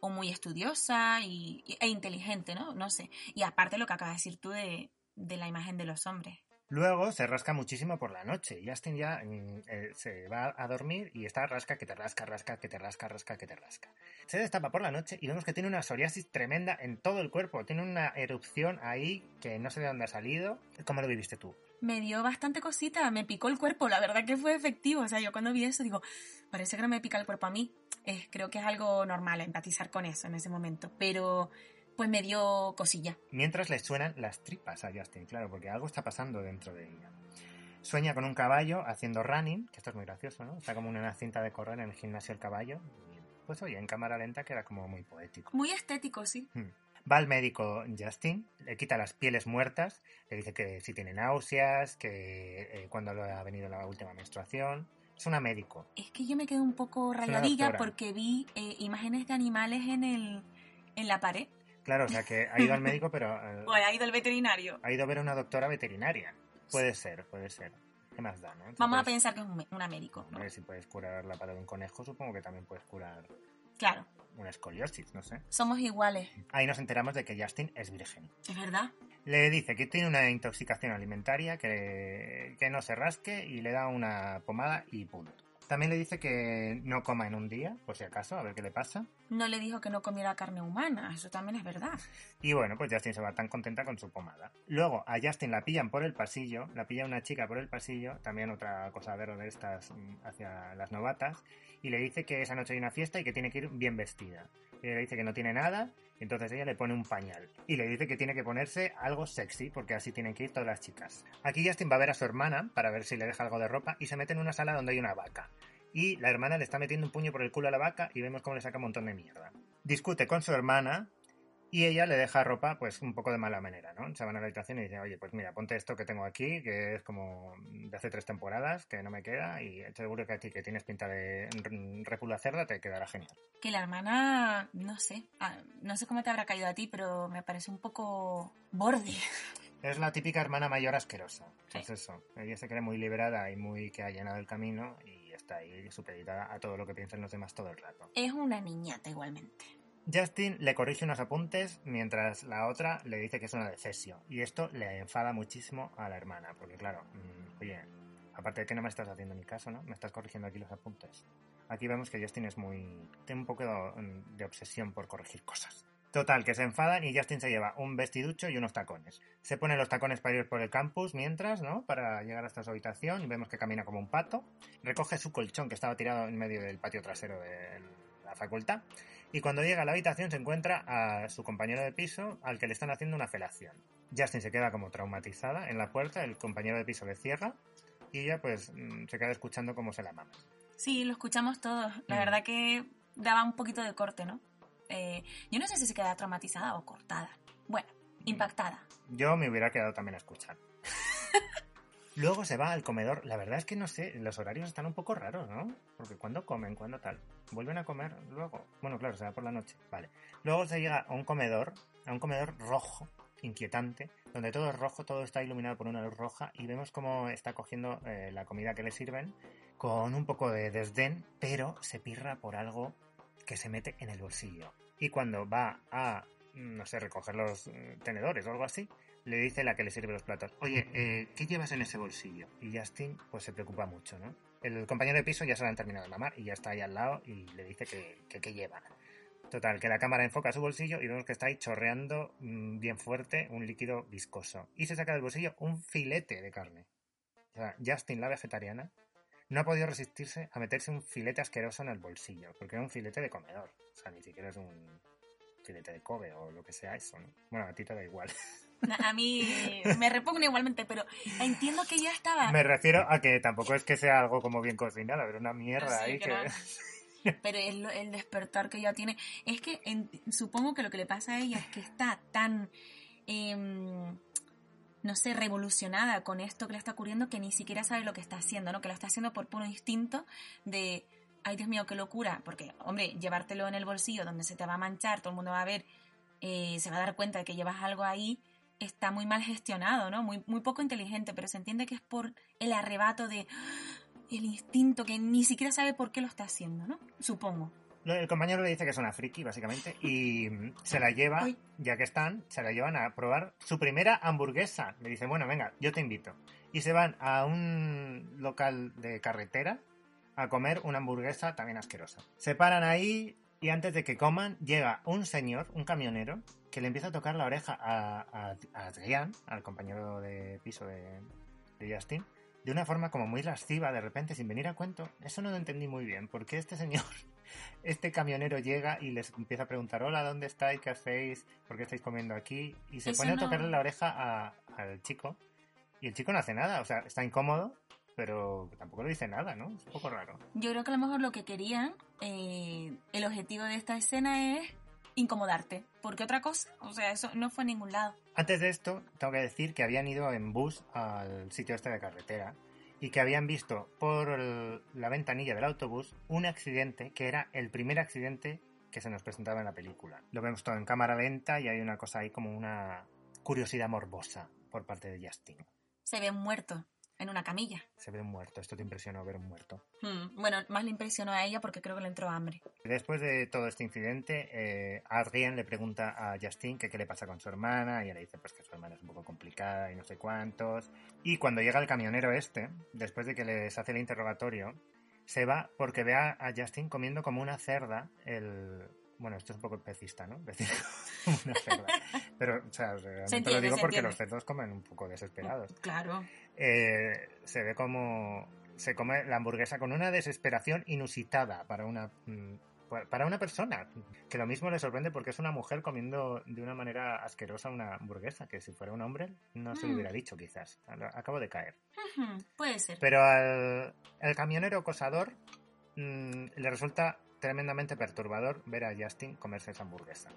o muy estudiosa y, e inteligente, ¿no? No sé. Y aparte lo que acabas de decir tú de, de la imagen de los hombres. Luego se rasca muchísimo por la noche. Justin ya mm, eh, se va a dormir y está rasca que te rasca, rasca, que te rasca, rasca, que te rasca. Se destapa por la noche y vemos que tiene una psoriasis tremenda en todo el cuerpo. Tiene una erupción ahí que no sé de dónde ha salido. ¿Cómo lo viviste tú? Me dio bastante cosita, me picó el cuerpo, la verdad que fue efectivo. O sea, yo cuando vi eso digo, parece que no me pica el cuerpo a mí. Creo que es algo normal empatizar con eso en ese momento. Pero pues me dio cosilla. Mientras le suenan las tripas a Justin, claro, porque algo está pasando dentro de ella. Sueña con un caballo haciendo running, que esto es muy gracioso, ¿no? Está como en una cinta de correr en el gimnasio el caballo. Pues oye, en cámara lenta queda como muy poético. Muy estético, sí. Hmm. Va al médico Justin, le quita las pieles muertas, le dice que si tiene náuseas, que eh, cuando le ha venido la última menstruación. Es una médico. Es que yo me quedé un poco rayadilla porque vi eh, imágenes de animales en el en la pared. Claro, o sea que ha ido al médico, pero eh, O ha ido el veterinario. ha ido a ver a una doctora veterinaria. Puede ser, puede ser. ¿Qué más da, no? Vamos a pensar que es un, una médico. ¿no? hombre, si puedes curar la pata de un conejo, supongo que también puedes curar Claro, una escoliosis, no sé. somos iguales. Ahí nos enteramos de que Justin es virgen. Es verdad. Le dice que tiene una intoxicación alimentaria, que, que no se rasque y le da una pomada y punto. También le dice que no coma en un día, por si acaso, a ver qué le pasa. No le dijo que no comiera carne humana. Eso también es verdad. Y bueno, pues Justin se va tan contenta con su pomada. Luego a Justin la pillan por el pasillo, la pilla una chica por el pasillo, también otra cosa verde de estas mm, hacia las novatas, y le dice que esa noche hay una fiesta y que tiene que ir bien vestida. Y le dice que no tiene nada, y entonces ella le pone un pañal. Y le dice que tiene que ponerse algo sexy, porque así tienen que ir todas las chicas. Aquí Justin va a ver a su hermana para ver si le deja algo de ropa y se mete en una sala donde hay una vaca. Y la hermana le está metiendo un puño por el culo a la vaca y vemos cómo le saca un montón de mierda. Discute con su hermana y ella le deja ropa, pues un poco de mala manera, ¿no? Se van a la habitación y dice, oye, pues mira, ponte esto que tengo aquí, que es como de hace tres temporadas, que no me queda, y seguro que a ti, que tienes pinta de repula cerda, te quedará genial. Que la hermana, no sé, ah, no sé cómo te habrá caído a ti, pero me parece un poco borde. Es la típica hermana mayor asquerosa. Sí. Es eso. Ella se cree muy liberada y muy que ha llenado el camino y está ahí supeditada a todo lo que piensan los demás todo el rato. Es una niñata igualmente. Justin le corrige unos apuntes mientras la otra le dice que es una decesio. Y esto le enfada muchísimo a la hermana, porque claro, mm, oye, aparte de que no me estás haciendo ni caso, ¿no? Me estás corrigiendo aquí los apuntes. Aquí vemos que Justin es muy... tiene un poco de, de obsesión por corregir cosas. Total, que se enfadan y Justin se lleva un vestiducho y unos tacones. Se pone los tacones para ir por el campus mientras, ¿no? Para llegar hasta su habitación. Vemos que camina como un pato. Recoge su colchón que estaba tirado en medio del patio trasero de la facultad. Y cuando llega a la habitación se encuentra a su compañero de piso al que le están haciendo una felación. Justin se queda como traumatizada en la puerta, el compañero de piso le cierra y ella pues mm, se queda escuchando cómo se la mama. Sí, lo escuchamos todos. La Mm. verdad que daba un poquito de corte, ¿no? Eh, yo no sé si se queda traumatizada o cortada. Bueno, impactada. Yo me hubiera quedado también a escuchar. Luego se va al comedor. La verdad es que no sé, los horarios están un poco raros, ¿no? Porque cuando comen, cuando tal. ¿Vuelven a comer luego? Bueno, claro, se va por la noche. Vale. Luego se llega a un comedor, a un comedor rojo, inquietante, donde todo es rojo, todo está iluminado por una luz roja y vemos cómo está cogiendo eh, la comida que le sirven con un poco de desdén, pero se pirra por algo que se mete en el bolsillo. Y cuando va a, no sé, recoger los eh, tenedores o algo así, le dice la que le sirve los platos, oye, eh, ¿qué llevas en ese bolsillo? Y Justin pues se preocupa mucho, ¿no? El compañero de piso ya se lo han terminado de mamar y ya está ahí al lado y le dice que, que, que lleva. Total, que la cámara enfoca su bolsillo y vemos que está ahí chorreando mm, bien fuerte un líquido viscoso. Y se saca del bolsillo un filete de carne. O sea, Justin, la vegetariana, no ha podido resistirse a meterse un filete asqueroso en el bolsillo, porque era un filete de comedor. O sea, ni siquiera es un filete de Kobe o lo que sea eso, ¿no? Bueno, a ti te da igual. A mí me repugna igualmente, pero entiendo que ya estaba. Me refiero a que tampoco es que sea algo como bien cocinado, pero una mierda Sí, ahí que no. Pero es lo- el despertar que ella tiene. Es que en- supongo que lo que le pasa a ella es que está tan. em, no sé, revolucionada con esto que le está ocurriendo que ni siquiera sabe lo que está haciendo, ¿no? Que lo está haciendo por puro instinto de. Ay, Dios mío, qué locura. Porque, hombre, llevártelo en el bolsillo donde se te va a manchar, todo el mundo va a ver, eh, se va a dar cuenta de que llevas algo ahí, está muy mal gestionado, ¿no? Muy, muy poco inteligente, pero se entiende que es por el arrebato de el instinto que ni siquiera sabe por qué lo está haciendo, ¿no? Supongo. El compañero le dice que es una friki, básicamente, y se la lleva, Ay. ya que están, se la llevan a probar su primera hamburguesa. Le dice, bueno, venga, yo te invito. Y se van a un local de carretera a comer una hamburguesa también asquerosa. Se paran ahí y antes de que coman llega un señor, un camionero, que le empieza a tocar la oreja a, a, a Adrián, al compañero de piso de, de Justin, de una forma como muy lasciva, de repente, sin venir a cuento. Eso no lo entendí muy bien, porque este señor, este camionero llega y les empieza a preguntar, hola, ¿dónde estáis? ¿Qué hacéis? ¿Por qué estáis comiendo aquí? Y se Eso pone a no- tocarle la oreja a- al chico, y el chico no hace nada, o sea, está incómodo, pero tampoco le dice nada, ¿no? Es un poco raro. Yo creo que a lo mejor lo que querían, eh, el objetivo de esta escena es incomodarte. Porque otra cosa, o sea, eso no fue a ningún lado. Antes de esto, tengo que decir que habían ido en bus al sitio este de carretera y que habían visto por el- la ventanilla del autobús un accidente que era el primer accidente que se nos presentaba en la película. Lo vemos todo en cámara lenta y hay una cosa ahí como una curiosidad morbosa por parte de Justin. Se ve muerto en una camilla. Se ve un muerto. Esto te impresionó ver un muerto. Hmm, Bueno, más le impresionó a ella porque creo que le entró hambre. Después de todo este incidente, eh, le pregunta a Justin que qué le pasa con su hermana y ella le dice pues que su hermana es un poco complicada y no sé cuántos. Y cuando llega el camionero este, después de que les hace el interrogatorio, se va porque ve a, Justin comiendo como una cerda el... Bueno, esto es un poco especista, ¿no? Decir una cerda. Pero, o sea, realmente entiende, lo digo porque los cerdos comen un poco desesperados. Claro. Eh, se ve como se come la hamburguesa con una desesperación inusitada para una mm, para una persona que lo mismo le sorprende porque es una mujer comiendo de una manera asquerosa una hamburguesa que si fuera un hombre no se lo Mm. hubiera dicho quizás acabo de caer Puede ser. pero al el camionero acosador mm, le resulta tremendamente perturbador ver a Justin comerse esa hamburguesa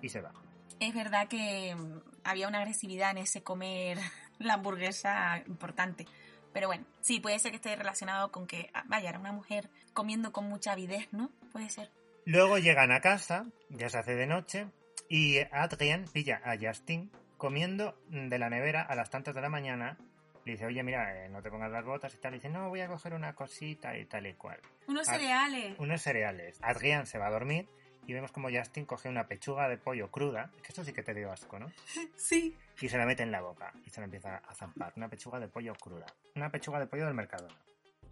y se va Es verdad que mm, había una agresividad en ese comer la hamburguesa importante. Pero bueno, sí, puede ser que esté relacionado con que, ah, vaya, era una mujer comiendo con mucha avidez, ¿no? Puede ser. Luego llegan a casa, ya se hace de noche, y Adrien pilla a Justin comiendo de la nevera a las tantas de la mañana. Le dice, oye, mira, eh, no te pongas las botas y tal. Y dice, no, voy a coger una cosita y tal y cual. Unos cereales. Unos cereales. Adrien se va a dormir y vemos como Justin coge una pechuga de pollo cruda, que eso sí que te dio asco, ¿no? Sí. Y se la mete en la boca y se la empieza a zampar. Una pechuga de pollo cruda. Una pechuga de pollo del Mercadona.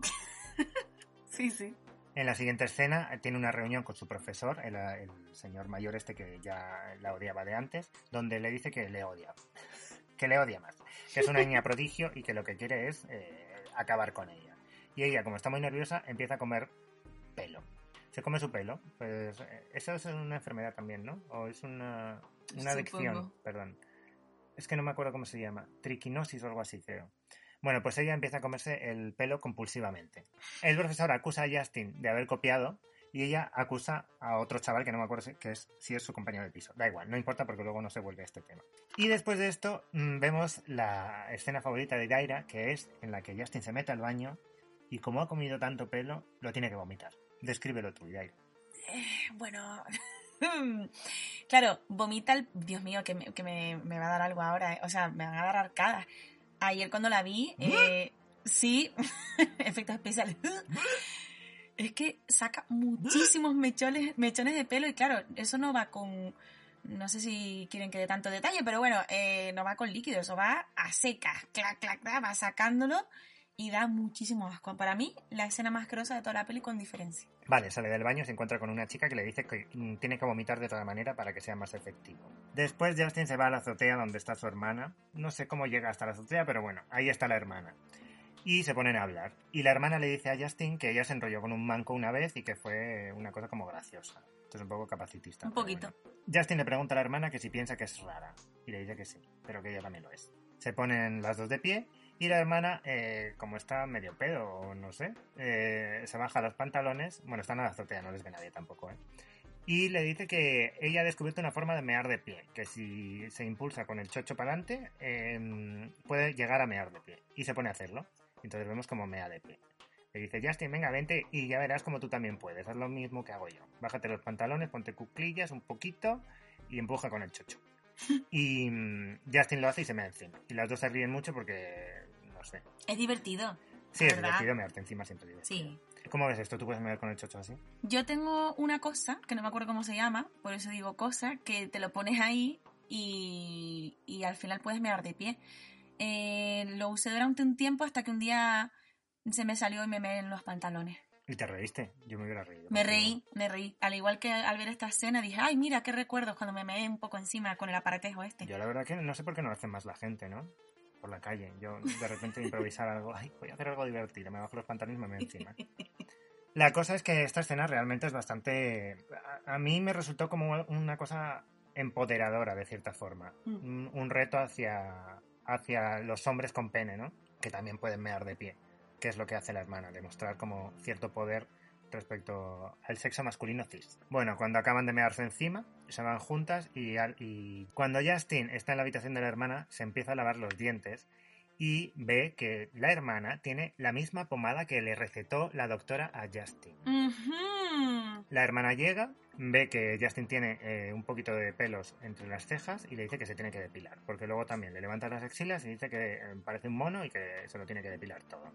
Sí, sí. En la siguiente escena eh, tiene una reunión con su profesor, el, el señor mayor este que ya la odiaba de antes, donde le dice que le odia. Que le odia más. Que es una niña prodigio y que lo que quiere es eh, acabar con ella. Y ella, como está muy nerviosa, empieza a comer pelo. Se come su pelo. Pues eh, eso es una enfermedad también, ¿no? O es una, una adicción, perdón. Es que no me acuerdo cómo se llama. Triquinosis o algo así, creo. Bueno, pues ella empieza a comerse el pelo compulsivamente. El profesor acusa a Justin de haber copiado y ella acusa a otro chaval que no me acuerdo si, que es, si es su compañero de piso. Da igual, no importa porque luego no se vuelve a este tema. Y después de esto mm, vemos la escena favorita de Daira, que es en la que Justin se mete al baño y como ha comido tanto pelo, lo tiene que vomitar. Descríbelo tú, Daira. Bueno. claro, vomita el. Dios mío, que, me, que me, va a dar algo ahora. eh. O sea, me van a dar arcadas. Ayer cuando la vi, eh, sí, efectos especiales. es que saca muchísimos mechones, mechones de pelo y claro, eso no va con. No sé si quieren que dé tanto detalle, pero bueno, eh, no va con líquido, eso va a seca. Clac, clac, clac, va sacándolo y da muchísimo asco. Para mí, la escena más grosa de toda la peli con diferencia. Vale, sale del baño se encuentra con una chica que le dice que mm, tiene que vomitar de otra manera para que sea más efectivo. Después Justin se va a la azotea donde está su hermana. No sé cómo llega hasta la azotea, pero bueno, ahí está la hermana. Y se ponen a hablar. Y la hermana le dice a Justin que ella se enrolló con un manco una vez y que fue una cosa como graciosa. Esto es un poco capacitista. Un poquito. bueno. Justin le pregunta a la hermana que si piensa que es rara. Y le dice que sí, pero que ella también lo es. Se ponen las dos de pie y la hermana, eh, como está medio pedo o no sé, eh, se baja los pantalones. Bueno, está en la azotea, no les ve nadie tampoco, ¿eh? Y le dice que ella ha descubierto una forma de mear de pie, que si se impulsa con el chocho para adelante, eh, puede llegar a mear de pie. Y se pone a hacerlo. Entonces vemos como mea de pie. Le dice, Justin, venga, vente y ya verás como tú también puedes. Haz lo mismo que hago yo. Bájate los pantalones, ponte cuclillas un poquito y empuja con el chocho. Y mm, Justin lo hace y se mea encima. Y las dos se ríen mucho porque, sé. Es divertido. Sí, es verdad. divertido mearte encima siempre. divertido. Sí. ¿Cómo ves esto? ¿Tú puedes mear con el chocho así? Yo tengo una cosa, que no me acuerdo cómo se llama, por eso digo cosa, que te lo pones ahí y, y al final puedes mear de pie. Eh, lo usé durante un tiempo hasta que un día se me salió y me meé en los pantalones. ¿Y te reíste? Yo me hubiera reído. Me reí, me reí. Al igual que al ver esta escena dije, ay, mira, qué recuerdos cuando me meé un poco encima con el aparatejo este. Yo la verdad que no sé por qué no lo hace más la gente, ¿no? Por la calle. Yo de repente improvisar algo, ay, voy a hacer algo divertido, me bajo los pantalones y me meo encima. La cosa es que esta escena realmente es bastante... A, a mí me resultó como una cosa empoderadora, de cierta forma. Mm. Un, un reto hacia, hacia los hombres con pene, ¿no? Que también pueden mear de pie. Que es lo que hace la hermana, demostrar como cierto poder respecto al sexo masculino cis. Bueno, cuando acaban de mearse encima, se van juntas y, al- y cuando Justin está en la habitación de la hermana, se empieza a lavar los dientes y ve que la hermana tiene la misma pomada que le recetó la doctora a Justin. La hermana llega, ve que Justin tiene eh, un poquito de pelos entre las cejas y le dice que se tiene que depilar, porque luego también le levanta las axilas y dice que eh, parece un mono y que se lo tiene que depilar todo.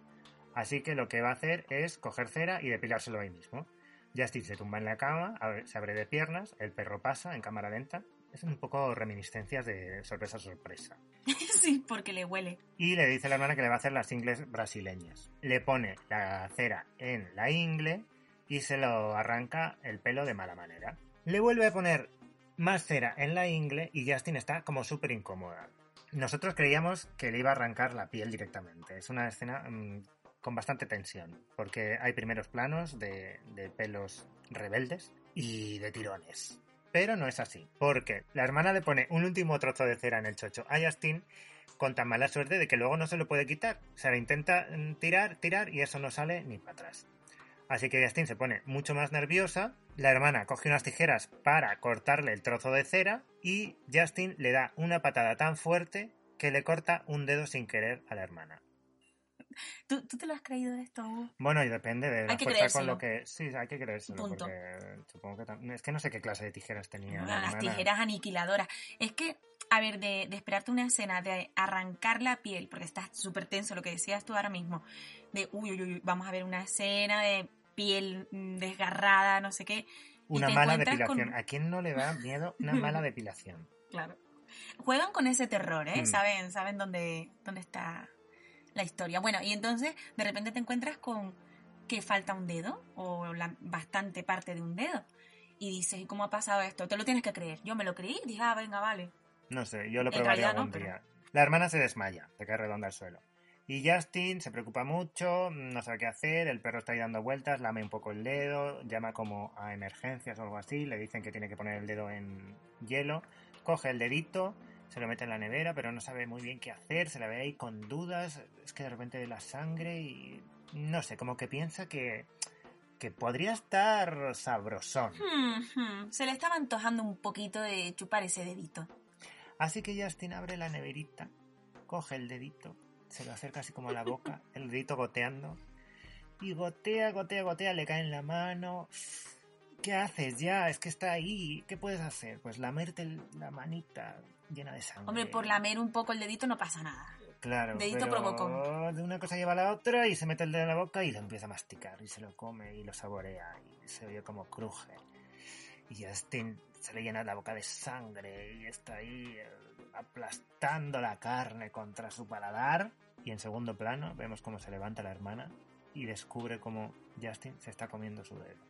Así que lo que va a hacer es coger cera y depilárselo ahí mismo. Justin se tumba en la cama, se abre de piernas, el perro pasa en cámara lenta. Es un poco reminiscencias de sorpresa sorpresa. sí, porque le huele. Y le dice a la hermana que le va a hacer las ingles brasileñas. Le pone la cera en la ingle y se lo arranca el pelo de mala manera. Le vuelve a poner más cera en la ingle y Justin está como súper incómoda. Nosotros creíamos que le iba a arrancar la piel directamente. Es una escena mm, con bastante tensión, porque hay primeros planos de, de pelos rebeldes y de tirones. Pero no es así, porque la hermana le pone un último trozo de cera en el chocho a Justin con tan mala suerte de que luego no se lo puede quitar. O sea, le intenta mm, tirar, tirar y eso no sale ni para atrás. Así que Justin se pone mucho más nerviosa. La hermana coge unas tijeras para cortarle el trozo de cera y Justin le da una patada tan fuerte que le corta un dedo sin querer a la hermana. ¿Tú, tú te lo has creído esto, Hugo? Bueno, y depende de la Hay que fuerza con lo que... Sí, hay que creérselo, Punto. porque supongo que... tam- Es que no sé qué clase de tijeras tenía No, las tijeras aniquiladoras. Es que, a ver, de, de esperarte una escena, de arrancar la piel, porque estás súper tenso, lo que decías tú ahora mismo, de uy, uy, uy, vamos a ver una escena de piel mm, desgarrada, no sé qué. Una mala depilación. con- ¿A quién no le da miedo una mala depilación? Claro. Juegan con ese terror, ¿eh? Mm. Saben, saben dónde, dónde está la historia. Bueno, y entonces de repente te encuentras con que falta un dedo o la, bastante parte de un dedo. Y dices, ¿y cómo ha pasado esto? Te lo tienes que creer. Yo me lo creí y dije, ah, venga, vale. No sé, yo lo probaría no, algún pero- día. La hermana se desmaya, se cae redonda al suelo. Y Justin se preocupa mucho, no sabe qué hacer, el perro está ahí dando vueltas, lame un poco el dedo, llama como a emergencias o algo así, le dicen que tiene que poner el dedo en hielo, coge el dedito, se lo mete en la nevera, pero no sabe muy bien qué hacer, se la ve ahí con dudas, es que de repente ve la sangre y no sé, como que piensa que, que podría estar sabrosón. Hmm, hmm. Se le estaba antojando un poquito de chupar ese dedito. Así que Justin abre la neverita, coge el dedito, se lo acerca así como a la boca, el dedito goteando, y gotea, gotea, gotea, le cae en la mano. ¿Qué haces ya? Es que está ahí. ¿Qué puedes hacer? Pues lamerte la manita llena de sangre. Hombre, por lamer un poco el dedito no pasa nada. Claro, dedito pero provocó. de una cosa lleva a la otra y se mete el dedo en la boca y lo empieza a masticar y se lo come y lo saborea y se oye como cruje. Y Justin se le llena la boca de sangre y está ahí eh, aplastando la carne contra su paladar. Y en segundo plano vemos cómo se levanta la hermana y descubre cómo Justin se está comiendo su dedo.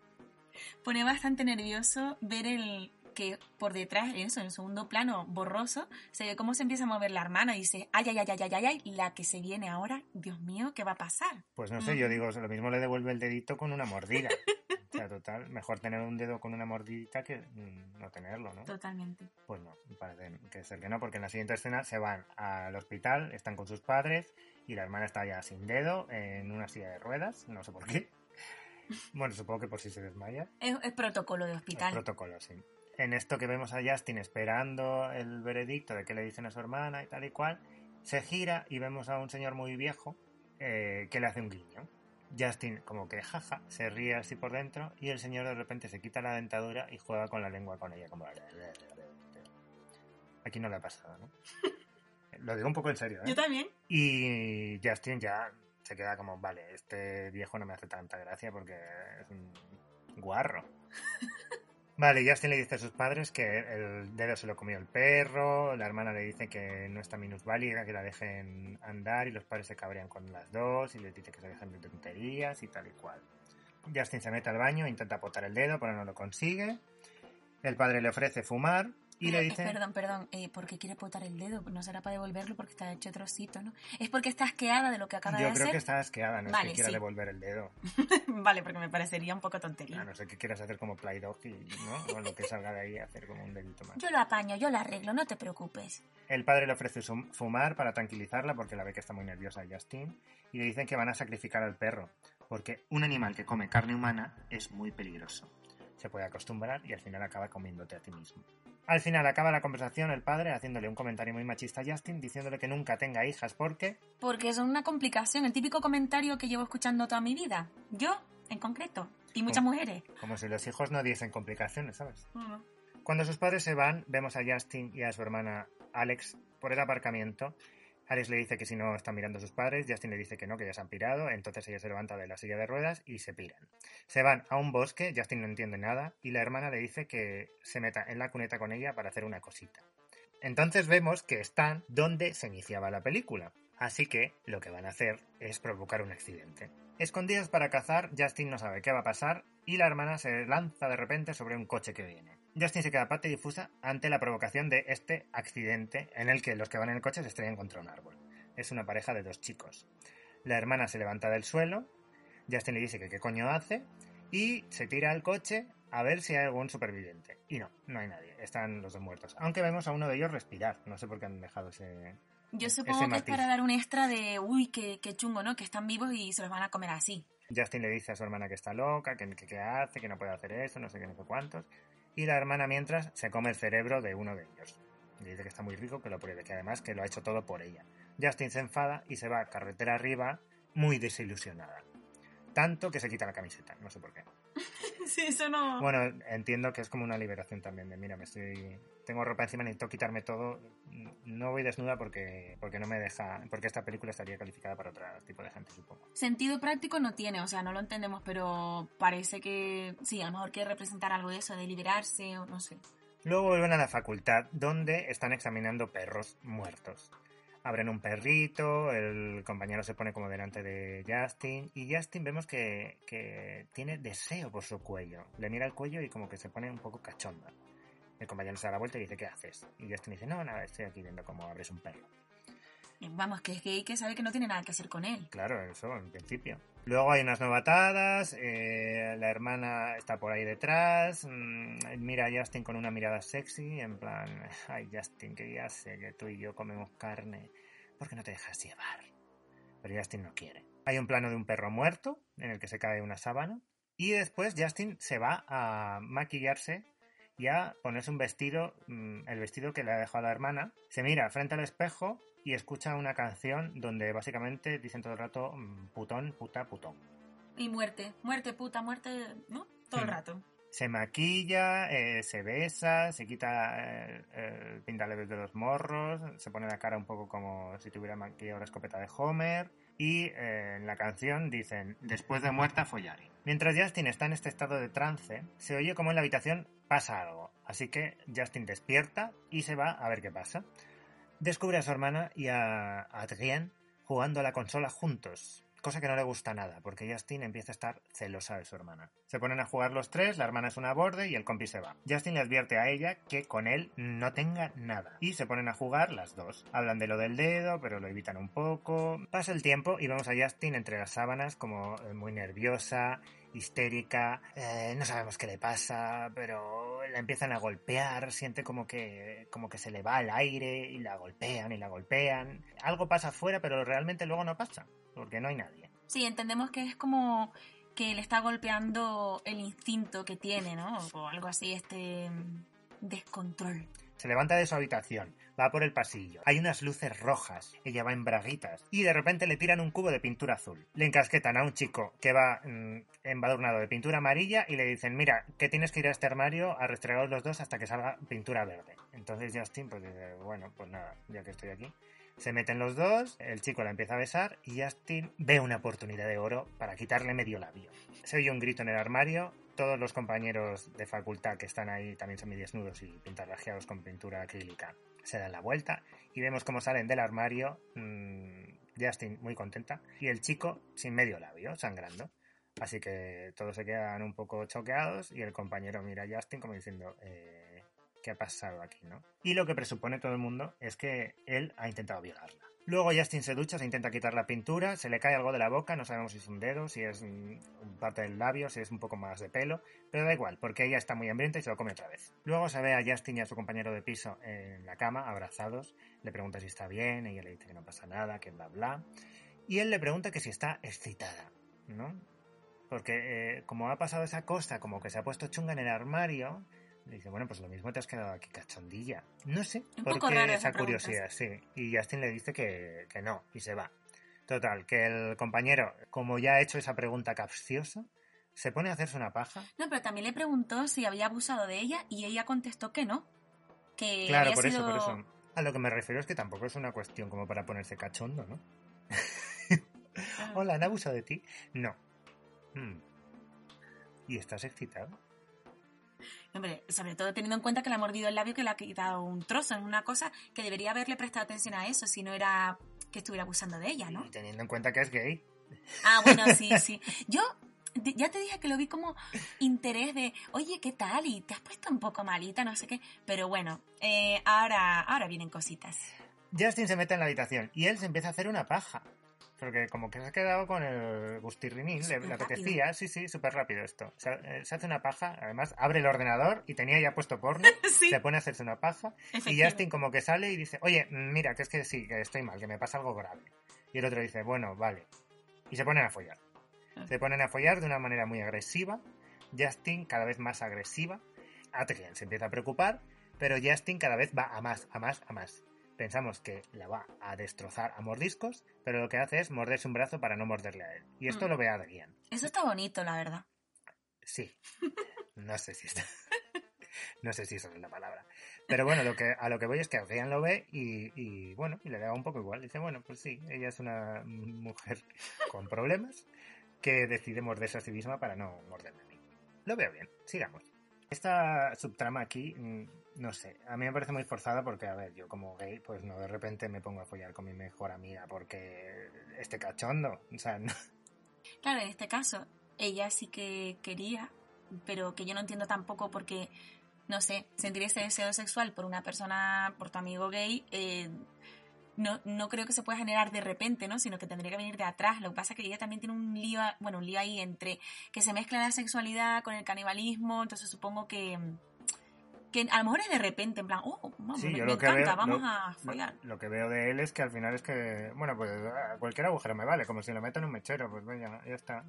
Pone bastante nervioso ver el que por detrás, eso, en el segundo plano borroso, se ve cómo se empieza a mover la hermana y dice, ay, ay, ay, ay, ay, ay, ay, la que se viene ahora, Dios mío, ¿qué va a pasar? Pues no sé, yo Ujú. digo, lo mismo le devuelve el dedito con una mordida. O sea, total, mejor tener un dedo con una mordidita que mm, no tenerlo, ¿no? Totalmente. Pues no, parece que ser que no, porque en la siguiente escena se van al hospital, están con sus padres y la hermana está ya sin dedo en una silla de ruedas, no sé por qué. Bueno, supongo que por si se desmaya. Es, es protocolo de hospital. protocolo, sí. En esto que vemos a Justin esperando el veredicto de qué le dicen a su hermana y tal y cual, se gira y vemos a un señor muy viejo eh, que le hace un guiño. Justin como que jaja, se ríe así por dentro y el señor de repente se quita la dentadura y juega con la lengua con ella como... Aquí no le ha pasado, ¿no? Lo digo un poco en serio, ¿eh? Yo también. Y Justin ya se queda como, vale, este viejo no me hace tanta gracia porque es un guarro. Vale, Justin le dice a sus padres que el dedo se lo comió el perro, la hermana le dice que no está minusválida, que la dejen andar y los padres se cabrean con las dos y les dice que se dejen de tonterías y tal y cual. Justin se mete al baño, intenta apotar el dedo, pero no lo consigue. El padre le ofrece fumar y le dice... Perdón, perdón, eh, ¿por qué quiere potar el dedo? No será para devolverlo porque está hecho trocito, ¿no? Es porque está asqueada de lo que acaba Yo de creo hacer. que está asqueada, no es Vale, que quiera sí. devolver el dedo. vale, porque me parecería un poco tontería. A no ser que quieras hacer como Play Dog y, ¿no? O lo que salga de ahí, hacer como un dedito más. Yo lo apaño, yo lo arreglo, no te preocupes. El padre le ofrece fumar para tranquilizarla porque la ve que está muy nerviosa Justin y le dicen que van a sacrificar al perro porque un animal que come carne humana es muy peligroso. Se puede acostumbrar y al final acaba comiéndote a ti mismo. Al final acaba la conversación el padre haciéndole un comentario muy machista a Justin diciéndole que nunca tenga hijas porque Porque son una complicación, el típico comentario que llevo escuchando toda mi vida. Yo, en concreto. Y muchas Como- mujeres. Como si los hijos no diesen complicaciones, ¿sabes? Cuando sus padres se van, vemos a Justin y a su hermana Alex por el aparcamiento. Alex le dice que si no están mirando a sus padres, Justin le dice que no, que ya se han pirado, entonces ella se levanta de la silla de ruedas y se piran. Se van a un bosque, Justin no entiende nada, y la hermana le dice que se meta en la cuneta con ella para hacer una cosita. Entonces vemos que están donde se iniciaba la película, así que lo que van a hacer es provocar un accidente. Escondidos para cazar, Justin no sabe qué va a pasar y la hermana se lanza de repente sobre un coche que viene. Justin se queda parte difusa ante la provocación de este accidente en el que los que van en el coche se estrellan contra un árbol. Es una pareja de dos chicos. La hermana se levanta del suelo, Justin le dice que qué coño hace y se tira al coche a ver si hay algún superviviente. Y no, no hay nadie, están los dos muertos. Aunque vemos a uno de ellos respirar, no sé por qué han dejado ese... Yo ese supongo que es para dar un extra de, uy, qué, qué chungo, ¿no? Que están vivos y se los van a comer así. Justin le dice a su hermana que está loca, que que qué hace, que no puede hacer eso, no sé qué, no sé cuántos. Y la hermana mientras se come el cerebro de uno de ellos. Dice que está muy rico, que lo pruebe, que además que lo ha hecho todo por ella. Justin se enfada y se va carretera arriba muy desilusionada. Tanto que se quita la camiseta, no sé por qué. Sí, eso no... Bueno, entiendo que es como una liberación también de, mira, me estoy... Tengo ropa encima, necesito quitarme todo. No voy desnuda porque, porque no me deja... Porque esta película estaría calificada para otro tipo de gente, supongo. Sentido práctico no tiene, o sea, no lo entendemos, pero parece que sí, a lo mejor quiere representar algo de eso, de liberarse o no sé. Luego vuelven a la facultad, donde están examinando perros muertos. Abren un perrito, el compañero se pone como delante de Justin, y Justin vemos que, que tiene deseo por su cuello. Le mira el cuello y como que se pone un poco cachonda. El compañero se da la vuelta y dice, ¿qué haces? Y Justin dice, no, nada, estoy aquí viendo cómo abres un perro. Eh, Vamos, que es gay que sabe que no tiene nada que hacer con él. Claro, eso en principio. Luego hay unas novatadas, eh, la hermana está por ahí detrás, mm, mira a Justin con una mirada sexy, en plan, ay Justin, que ya sé que tú y yo comemos carne, ¿por qué no te dejas llevar? Pero Justin no quiere. Hay un plano de un perro muerto, en el que se cae una sábana, y después Justin se va a maquillarse y a ponerse un vestido, mm, el vestido que le ha dejado la hermana, se mira frente al espejo y escucha una canción donde básicamente dicen todo el rato mm, putón, puta, putón. Y muerte, muerte, puta, muerte, ¿no? Todo el rato. Se maquilla, eh, se besa, se quita eh, el pintaleves de los morros, se pone la cara un poco como si tuviera maquillado la escopeta de Homer y eh, en la canción dicen después de muerta follari. Mientras Justin está en este estado de trance, se oye como en la habitación pasa algo, así que Justin despierta y se va a ver qué pasa. Descubre a su hermana y a Adrien jugando a la consola juntos, cosa que no le gusta nada, porque Justin empieza a estar celosa de su hermana. Se ponen a jugar los tres, la hermana es una borde y el compi se va. Justin le advierte a ella que con él no tenga nada, y se ponen a jugar las dos. Hablan de lo del dedo, pero lo evitan un poco. Pasa el tiempo y vemos a Justin entre las sábanas como eh, muy nerviosa, histérica, eh, no sabemos qué le pasa, pero la empiezan a golpear, siente como que, como que se le va el aire y la golpean y la golpean. Algo pasa afuera, pero realmente luego no pasa, porque no hay nadie. Sí, entendemos que es como que le está golpeando el instinto que tiene, ¿no? O algo así, este mm, descontrol. Se levanta de su habitación, va por el pasillo. Hay unas luces rojas. Ella va en braguitas. Y de repente le tiran un cubo de pintura azul. Le encasquetan a un chico que va mm, embadurnado de pintura amarilla y le dicen, mira, que tienes que ir a este armario a restregar los dos hasta que salga pintura verde. Entonces Justin pues dice, bueno, pues nada, ya que estoy aquí. Se meten los dos, el chico la empieza a besar y Justin ve una oportunidad de oro para quitarle medio labio. Se oye un grito en el armario, todos los compañeros de facultad que están ahí también semidesnudos y pintarrajeados con pintura acrílica se dan la vuelta y vemos cómo salen del armario mmm, Justin muy contenta y el chico sin medio labio, sangrando. Así que todos se quedan un poco choqueados y el compañero mira a Justin como diciendo, eh, ¿qué ha pasado aquí? ¿no? Y lo que presupone todo el mundo es que él ha intentado violarla. Luego Justin se ducha, se intenta quitar la pintura, se le cae algo de la boca, no sabemos si es un dedo, si es mm, parte del labio, si es un poco más de pelo, pero da igual, porque ella está muy hambrienta y se lo come otra vez. Luego se ve a Justin y a su compañero de piso en la cama, abrazados, le pregunta si está bien, ella le dice que no pasa nada, que bla bla, y él le pregunta que si está excitada, ¿no? Porque eh, como ha pasado esa cosa, como que se ha puesto chunga en el armario, le dice, bueno, pues lo mismo te has quedado aquí cachondilla. No sé, Un por poco qué raro esa curiosidad, sí. Y Justin le dice que, que no, y se va. Total, que el compañero, como ya ha hecho esa pregunta capciosa, se pone a hacerse una paja. No, pero también le preguntó si había abusado de ella y ella contestó que no. Que Claro, por eso, por eso. A lo que me refiero es que tampoco es una cuestión como para ponerse cachondo, ¿no? Hola, ¿han abusado de ti? No. Mm. ¿Y estás excitado? Hombre, sobre todo teniendo en cuenta que le ha mordido el labio que le ha quitado un trozo. Es una cosa que debería haberle prestado atención a eso si no era que estuviera abusando de ella, ¿no? Y teniendo en cuenta que es gay. Ah, bueno, sí, sí. Yo ya te dije que lo vi como interés de, oye, ¿qué tal? Y te has puesto un poco malita, no sé qué. Pero bueno, eh, ahora, ahora vienen cositas. Justin se mete en la habitación y él se empieza a hacer una paja. Porque como que se ha quedado con el gustirrinín, le, le apetecía, sí, sí, súper rápido esto. Se, eh, se hace una paja, además abre el ordenador y tenía ya puesto porno, Sí, se pone a hacerse una paja y. Justin como que sale y dice, oye, mira, que es que sí, que estoy mal, que me pasa algo grave. Y el otro dice, bueno, vale. Y se ponen a follar. Ah. Se ponen a follar de una manera muy agresiva. Justin cada vez más agresiva. Adrian se empieza a preocupar, pero Justin cada vez va a más, a más, a más. Pensamos que la va a destrozar a mordiscos, pero lo que hace es morderse un brazo para no morderle a él. Y esto Mm. lo ve Adrian. Eso está bonito, la verdad. Sí. No sé si está. No sé si esa es la palabra. Pero bueno, lo que, a lo que voy es que Adrián lo ve y, y, bueno, y le da un poco igual. Dice, bueno, pues sí, ella es una mujer con problemas que decide morderse a sí misma para no morderme a mí. Lo veo bien, sigamos. Esta subtrama aquí, mm, no sé, a mí me parece muy forzada porque, a ver, yo como gay, pues no de repente me pongo a follar con mi mejor amiga porque este cachondo, o sea, no, Claro, en este caso, ella sí que quería, pero que yo no entiendo tampoco porque, no sé, sentir ese deseo sexual por una persona, por tu amigo gay, eh, no, no creo que se pueda generar de repente, ¿no? Sino que tendría que venir de atrás. Lo que pasa es que ella también tiene un lío, bueno, un lío ahí entre que se mezcla la sexualidad con el canibalismo, entonces supongo que... Que a lo mejor es de repente, en plan, oh, vamos, Sí, me, yo me lo que encanta, veo- vamos lo- a follar. Lo, que veo de él es que al final es que, bueno, pues a cualquier agujero me vale, como si lo meto en un mechero, pues venga, ya está.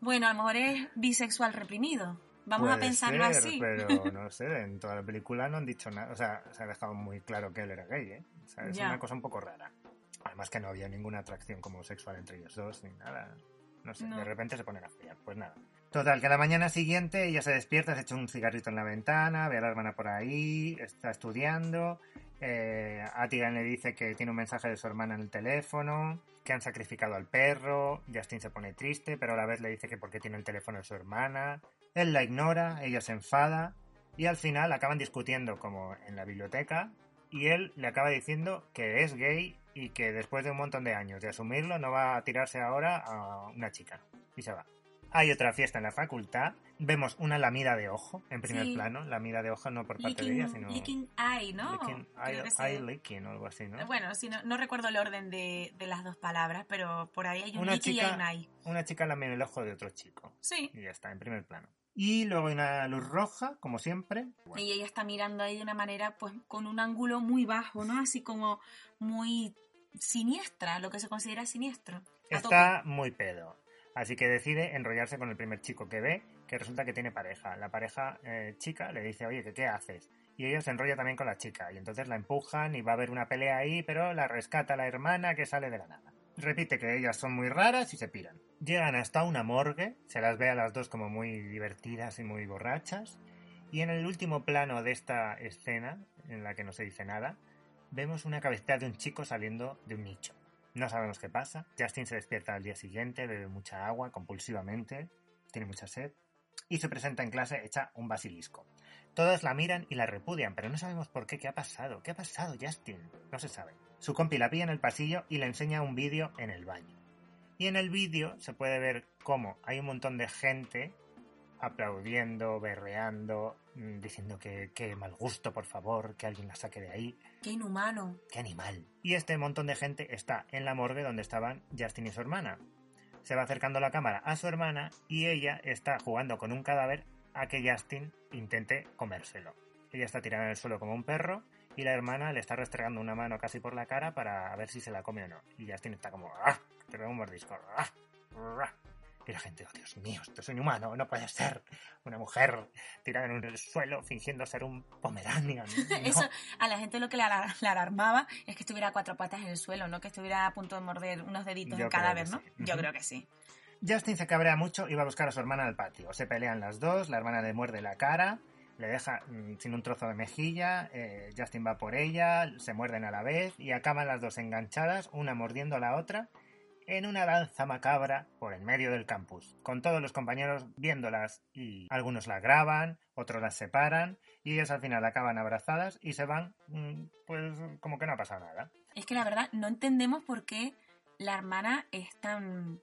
Bueno, a lo mejor es bisexual reprimido. Vamos a Puede pensarlo ser, así. Pero no sé, en toda la película no han dicho nada, o sea, se ha dejado muy claro que él era gay, ¿eh? O sea, es Ya. una cosa un poco rara. Además que no había ninguna atracción como sexual entre ellos dos, ni nada. No sé, No. de repente se ponen a follar, pues nada. Total, que a la mañana siguiente ella se despierta, se echa un cigarrito en la ventana, ve a la hermana por ahí, está estudiando. Eh, Atigan le dice que tiene un mensaje de su hermana en el teléfono, que han sacrificado al perro. Justin se pone triste, pero a la vez le dice que porque tiene el teléfono de su hermana. Él la ignora, ella se enfada y al final acaban discutiendo como en la biblioteca y él le acaba diciendo que es gay y que después de un montón de años de asumirlo no va a tirarse ahora a una chica y se va. Hay otra fiesta en la facultad, vemos una lamida de ojo en primer Sí. plano, lamida de ojo no por parte de ella, sino licking eye, ¿no? licking, eye, eye licking o algo así, ¿no? Bueno, sí, no, no recuerdo el orden de, de las dos palabras, pero por ahí hay un Una licking y chica- hay un eye. Una chica lame el ojo de otro chico Sí. y ya está, en primer plano. Y luego hay una luz roja, como siempre. Y ella está mirando ahí de una manera, pues, con un ángulo muy bajo, ¿no? Así como muy siniestra, lo que se considera siniestro. Está muy pedo. Así que decide enrollarse con el primer chico que ve, que resulta que tiene pareja. La pareja eh, chica le dice, oye, ¿qué, ¿qué haces? Y ella se enrolla también con la chica. Y entonces la empujan y va a haber una pelea ahí, pero la rescata la hermana que sale de la nada. Repite que ellas son muy raras y se piran. Llegan hasta una morgue, se las ve a las dos como muy divertidas y muy borrachas. Y en el último plano de esta escena, en la que no se dice nada, vemos una cabecita de un chico saliendo de un nicho. No sabemos qué pasa. Justin se despierta al día siguiente, bebe mucha agua compulsivamente, tiene mucha sed y se presenta en clase hecha un basilisco. Todos la miran y la repudian, pero no sabemos por qué. ¿Qué ha pasado? ¿Qué ha pasado, Justin? No se sabe. Su compi la pilla en el pasillo y le enseña un vídeo en el baño. Y en el vídeo se puede ver cómo hay un montón de gente aplaudiendo, berreando, diciendo que qué mal gusto, por favor, que alguien la saque de ahí. Qué inhumano. ¡Qué animal! Y este montón de gente está en la morgue donde estaban Justin y su hermana. Se va acercando la cámara a su hermana y ella está jugando con un cadáver a que Justin intente comérselo. Ella está tirada en el suelo como un perro y la hermana le está restregando una mano casi por la cara para ver si se la come o no. Y Justin está como ¡Ah! Te pega un mordisco. ¡Ah! ¡Ah! Y la gente, oh Dios mío, esto es inhumano, no puede ser. Una mujer tirada en el suelo fingiendo ser un pomeranian. No. Eso a la gente lo que le, alar- le alarmaba es que estuviera cuatro patas en el suelo, no que estuviera a punto de morder unos deditos Yo en cadáver, ¿no? sí. Yo Ujú. creo que sí. Justin se cabrea mucho y va a buscar a su hermana al patio. Se pelean las dos, la hermana le muerde la cara, le deja mm, sin un trozo de mejilla, eh, Justin va por ella, se muerden a la vez y acaban las dos enganchadas, una mordiendo a la otra, en una danza macabra por el medio del campus, con todos los compañeros viéndolas y algunos las graban, otros las separan y ellas al final acaban abrazadas y se van mm, pues como que no ha pasado nada. Es que la verdad no entendemos por qué la hermana es tan,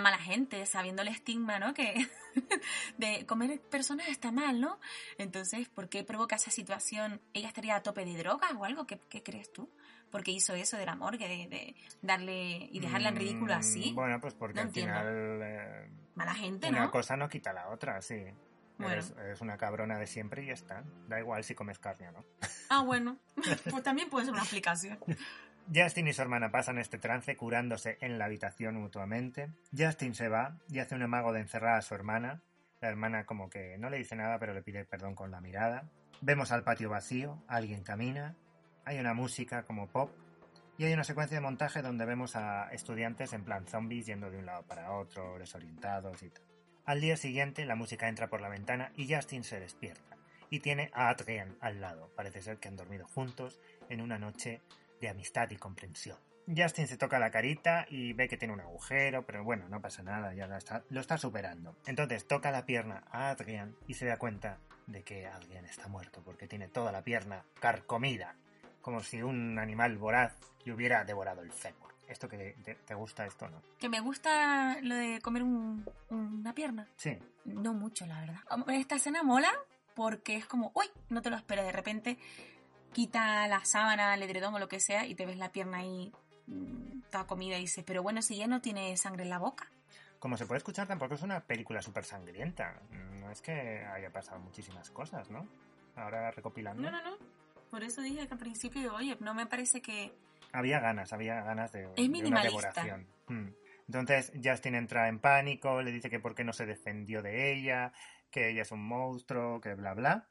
mala gente, sabiendo el estigma, ¿no? Que de comer personas está mal, ¿no? Entonces, ¿por qué provoca esa situación? ¿Ella estaría a tope de drogas o algo? ¿Qué, qué crees tú? ¿Por qué hizo eso de la morgue, de, de darle y dejarla en ridículo Mm, así? Bueno, pues porque No al entiendo. final eh, Mala gente, una ¿no? cosa no quita la otra, sí. Bueno. Eres, eres una cabrona de siempre y ya está. Da igual si comes carne o no. Ah, bueno. pues también puede ser una explicación. Justin y su hermana pasan este trance curándose en la habitación mutuamente. Justin se va y hace un amago de encerrar a su hermana. La hermana como que no le dice nada pero le pide perdón con la mirada. Vemos al patio vacío, alguien camina, hay una música como pop y hay una secuencia de montaje donde vemos a estudiantes en plan zombies yendo de un lado para otro, desorientados y tal. Al día siguiente la música entra por la ventana y Justin se despierta y tiene a Adrien al lado. Parece ser que han dormido juntos en una noche de amistad y comprensión. Justin se toca la carita y ve que tiene un agujero, pero bueno, no pasa nada, ya lo está, lo está superando. Entonces toca la pierna a Adrian y se da cuenta de que Adrian está muerto porque tiene toda la pierna carcomida, como si un animal voraz le hubiera devorado el fémur. ¿Esto que te, te gusta esto no? Que me gusta lo de comer un- una pierna. Sí, No mucho, la verdad. Esta escena mola porque es como, uy, no te lo esperes. De repente quita la sábana, el edredón o lo que sea y te ves la pierna ahí mm, toda comida y dices, pero bueno, si ya no tiene sangre en la boca. como se puede escuchar, tampoco es una película súper sangrienta. No es que haya pasado muchísimas cosas, ¿no? Ahora recopilando. No, no, no. Por eso dije que al principio, oye, no me parece que... Había ganas, había ganas de, de una devoración. Mm. Entonces Justin entra en pánico, le dice que por qué no se defendió de ella, que ella es un monstruo, que bla bla.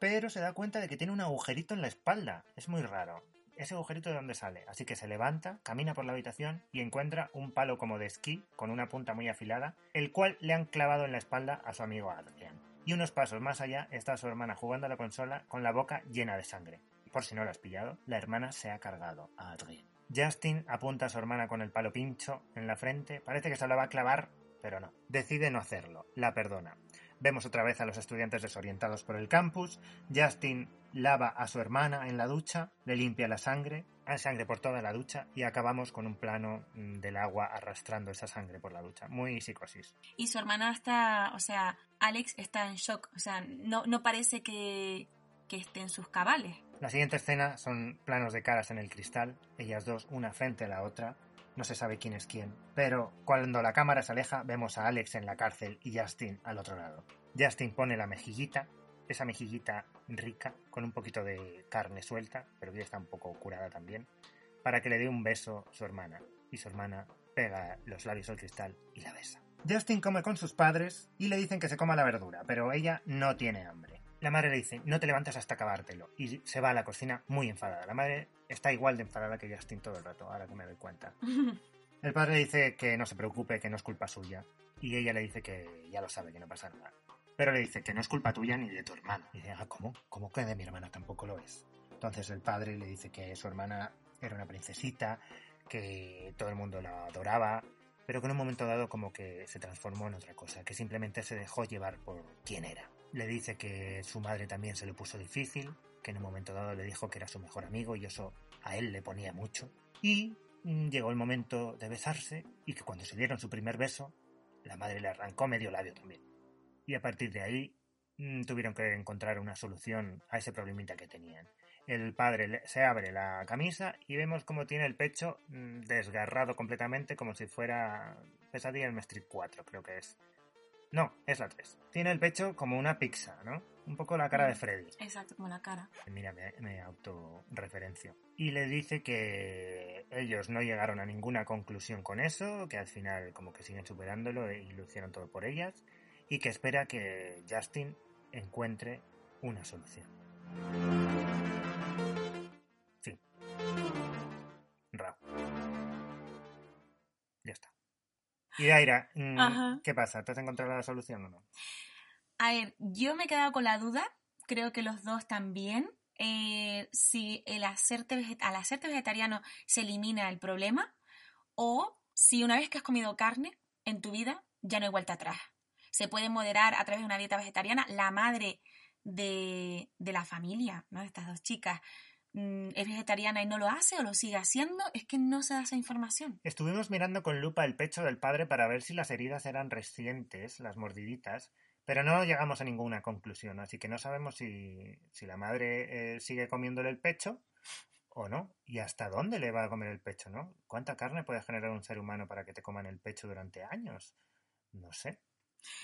Pero se da cuenta de que tiene un agujerito en la espalda. Es muy raro. Ese agujerito de dónde sale. Así que se levanta, camina por la habitación y encuentra un palo como de esquí con una punta muy afilada, el cual le han clavado en la espalda a su amigo Adrian. Y unos pasos más allá está su hermana jugando a la consola con la boca llena de sangre. Por si no lo has pillado, la hermana se ha cargado a Adrien. Justin apunta a su hermana con el palo pincho en la frente. Parece que se la va a clavar, pero no. Decide no hacerlo. La perdona. Vemos otra vez a los estudiantes desorientados por el campus. Justin lava a su hermana en la ducha, le limpia la sangre, hay sangre por toda la ducha y acabamos con un plano mm, del agua arrastrando esa sangre por la ducha. Muy psicosis. Y su hermana está, o sea, Alex está en shock. O sea, no, no parece que, que esté en sus cabales. La siguiente escena son planos de caras en el cristal, ellas dos una frente a la otra. No se sabe quién es quién, pero cuando la cámara se aleja vemos a Alex en la cárcel y Justin al otro lado. Justin pone la mejillita, esa mejillita rica, con un poquito de carne suelta, pero que ya está un poco curada también, para que le dé un beso su hermana. Y su hermana pega los labios al cristal y la besa. Justin come con sus padres y le dicen que se coma la verdura, pero ella no tiene hambre. La madre le dice, no te levantes hasta acabártelo. Y se va a la cocina muy enfadada. La madre está igual de enfadada que Justin todo el rato, ahora que me doy cuenta. El padre dice que no se preocupe, que no es culpa suya. Y ella le dice que ya lo sabe, que no pasa nada. Pero le dice que no es culpa tuya ni de tu hermana. Y dice, ah, ¿cómo? ¿Cómo que de mi hermana tampoco lo es? Entonces el padre le dice que su hermana era una princesita, que todo el mundo la adoraba, pero que en un momento dado como que se transformó en otra cosa, que simplemente se dejó llevar por quién era. Le dice que su madre también se le puso difícil, que en un momento dado le dijo que era su mejor amigo y eso a él le ponía mucho. Y mm, llegó el momento de besarse y que cuando se dieron su primer beso, la madre le arrancó medio labio también. Y a partir de ahí mm, tuvieron que encontrar una solución a ese problemita que tenían. El padre se abre la camisa y vemos cómo tiene el pecho mm, desgarrado completamente como si fuera Pesadilla en Street 4, creo que es. No, es la 3. Tiene el pecho como una pizza, ¿no? Un poco la cara de Freddy. Exacto, como la cara. Mira, me, me autorreferencio. Y le dice que ellos no llegaron a ninguna conclusión con eso, que al final como que siguen superándolo y lo hicieron todo por ellas, y que espera que Justin encuentre una solución. Y Daira, mm. ¿qué pasa? ¿Te has encontrado la solución o no? A ver, yo me he quedado con la duda, creo que los dos también. eh, si el hacerte al hacerte vegetariano se elimina el problema o si una vez que has comido carne en tu vida ya no hay vuelta atrás. Se puede moderar a través de una dieta vegetariana. La madre de, de la familia, ¿no? de estas dos chicas, es vegetariana y no lo hace o lo sigue haciendo. Es que no se da esa información. Estuvimos mirando con lupa el pecho del padre para ver si las heridas eran recientes, las mordiditas, pero no llegamos a ninguna conclusión, así que no sabemos si, si la madre eh, sigue comiéndole el pecho o no, y hasta dónde le va a comer el pecho, ¿no? ¿Cuánta carne puede generar un ser humano para que te coman el pecho durante años? No sé.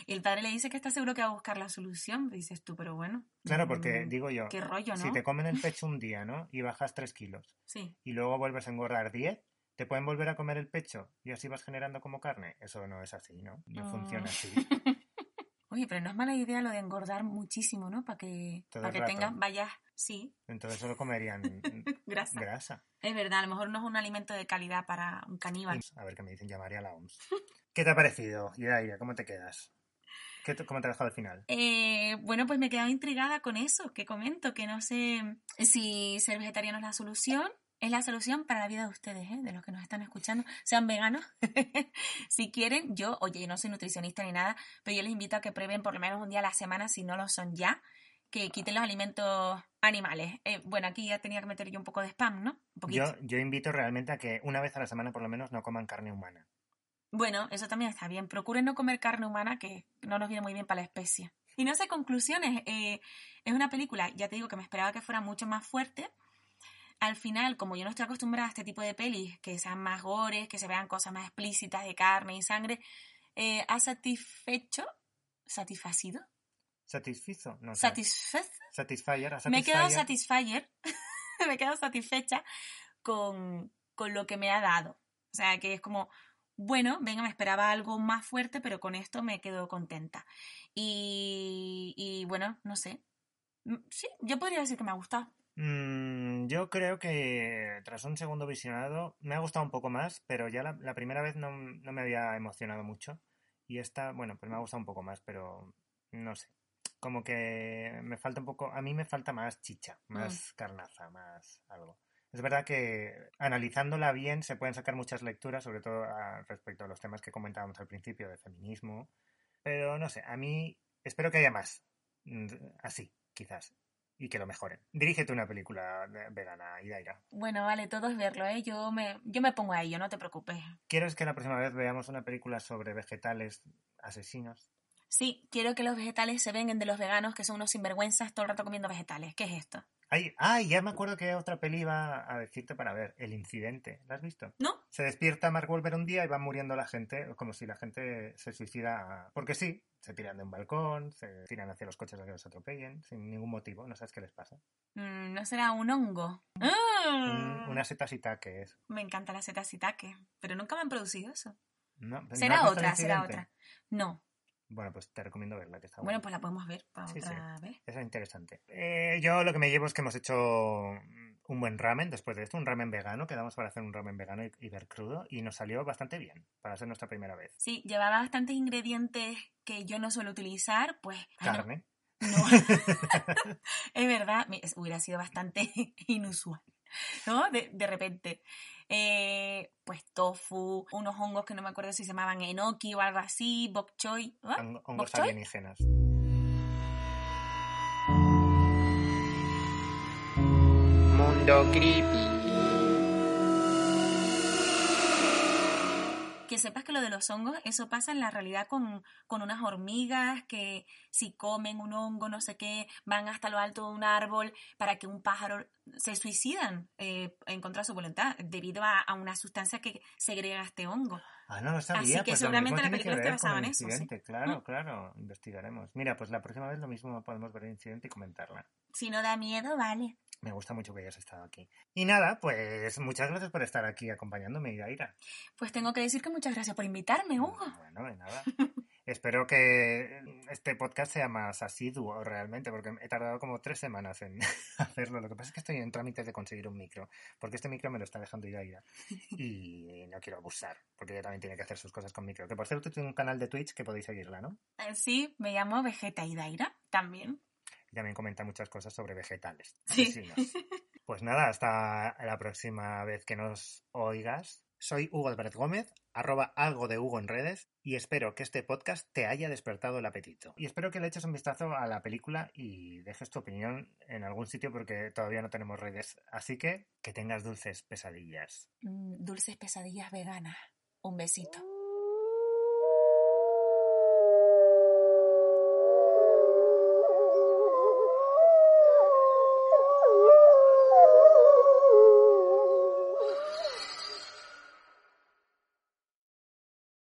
Y el padre le dice que está seguro que va a buscar la solución. Dices tú, pero bueno. Claro, porque mm, digo yo, Qué rollo, ¿no? si te comen el pecho un día, ¿no? Y bajas 3 kilos, Sí. y luego vuelves a engordar 10, ¿te pueden volver a comer el pecho y así vas generando como carne? Eso no es así, ¿no? No Mm. funciona así. Oye, pero no es mala idea lo de engordar muchísimo, ¿no? Para que, para que tengas, vayas, sí, Entonces solo comerían grasa. grasa. Es verdad, a lo mejor no es un alimento de calidad para un caníbal. A ver qué me dicen, llamaré a la OMS. ¿Qué te ha parecido, Idaira? ¿Cómo te quedas? ¿Qué te- ¿Cómo te ha dejado el final? Eh, bueno, pues me he quedado intrigada con eso, que comento, que no sé si ser vegetariano es la solución. Es la solución para la vida de ustedes, ¿eh? de los que nos están escuchando. Sean veganos. si quieren, yo, oye, yo no soy nutricionista ni nada, pero yo les invito a que prueben por lo menos un día a la semana, si no lo son ya, que quiten los alimentos animales. Eh, bueno, aquí ya tenía que meter yo un poco de spam, ¿no? Un poquito. Yo, yo invito realmente a que una vez a la semana por lo menos no coman carne humana. Bueno, eso también está bien. Procuren no comer carne humana, que no nos viene muy bien para la especie. Y no sé, conclusiones. eh, es una película, ya te digo que me esperaba que fuera mucho más fuerte. Al final, como yo no estoy acostumbrada a este tipo de pelis, que sean más gores, que se vean cosas más explícitas de carne y sangre, eh, ¿ha satisfecho? ¿Satisfacido? ¿Satisfizo? No sé. ¿Satisfecho? Satisfyer. a Me he quedado Satisfyer. satisfyer, me he quedado satisfecha con, con lo que me ha dado. O sea, que es como, bueno, venga, me esperaba algo más fuerte, pero con esto me quedo contenta. Y, y bueno, no sé. Mm, Sí, yo podría decir que me ha gustado. Mm, yo creo que tras un segundo visionado me ha gustado un poco más, pero ya la, la primera vez no, no me había emocionado mucho. Y esta, bueno, pues me ha gustado un poco más, pero no sé. Como que me falta un poco, a mí me falta más chicha, más carnaza, más algo. Es verdad que analizándola bien se pueden sacar muchas lecturas, sobre todo a- respecto a los temas que comentábamos al principio de feminismo. Pero no sé, a mí espero que haya más. mm, Así, quizás. Y que lo mejoren. Dirígete una película de- vegana, Idaira. Bueno, vale, todo es verlo, ¿eh? Yo me, yo me pongo a ello, no te preocupes. ¿Quieres que la próxima vez veamos una película sobre vegetales asesinos? Sí, quiero que los vegetales se vengan de los veganos, que son unos sinvergüenzas todo el rato comiendo vegetales. ¿Qué es esto? Ay, ay, ya me acuerdo que otra peli iba a decirte para ver. El incidente. ¿La has visto? ¿No? Se despierta Mark Wolver un día y va muriendo la gente, como si la gente se suicida. Porque sí, se tiran de un balcón, se tiran hacia los coches a que los atropellen, sin ningún motivo. No sabes qué les pasa. Mm, ¿No será un hongo? Ah. una setasita que es. Me encanta la seta sitaque, pero nunca me han producido eso. No, ¿no has Será otra, será otra. No. Bueno, pues te recomiendo verla, que está Bueno, buena. pues la podemos ver para Sí, otra vez. Eso es interesante. Eh, yo lo que me llevo es que hemos hecho un buen ramen después de esto, un ramen vegano. Quedamos para hacer un ramen vegano y, y ver crudo y nos salió bastante bien para ser nuestra primera vez. Sí, llevaba bastantes ingredientes que yo no suelo utilizar, pues... Carne. No, es verdad, hubiera sido bastante inusual, ¿no? De, de repente. Eh, pues tofu, unos hongos que no me acuerdo si se llamaban enoki o algo así, bok choy. ¿ah? Hong- Hongos ¿Bok choy? alienígenas. Mundo creepy. Que sepas que lo de los hongos, eso pasa en la realidad con, con unas hormigas que si comen un hongo, no sé qué, van hasta lo alto de un árbol para que un pájaro se suicidan eh, en contra de su voluntad debido a, a una sustancia que segrega este hongo. Ah, no lo sabía. Así que pues seguramente la película está basada en eso, sí. Claro, Mm. claro. Investigaremos. Mira, pues la próxima vez lo mismo podemos ver el incidente y comentarla. Si no da miedo, vale. Me gusta mucho que hayas estado aquí. Y nada, pues muchas gracias por estar aquí acompañándome, Idaira. Pues tengo que decir que muchas gracias por invitarme, Hugo. Bueno, de nada. Espero que este podcast sea más asiduo realmente, porque he tardado como tres semanas en hacerlo. Lo que pasa es que estoy en trámites de conseguir un micro, porque este micro me lo está dejando ir a y no quiero abusar, porque ella también tiene que hacer sus cosas con micro. Que por cierto tiene un canal de Twitch que podéis seguirla, ¿no? Eh, Sí, me llamo Vegeta Idaira también. Y también comenta muchas cosas sobre vegetales. Sí. Pues nada, hasta la próxima vez que nos oigas. Soy Hugo Albert Gómez, arroba algo de Hugo en redes, y espero que este podcast te haya despertado el apetito. Y espero que le eches un vistazo a la película y dejes tu opinión en algún sitio porque todavía no tenemos redes. Así que que tengas dulces pesadillas. Mm, Dulces pesadillas veganas. Un besito.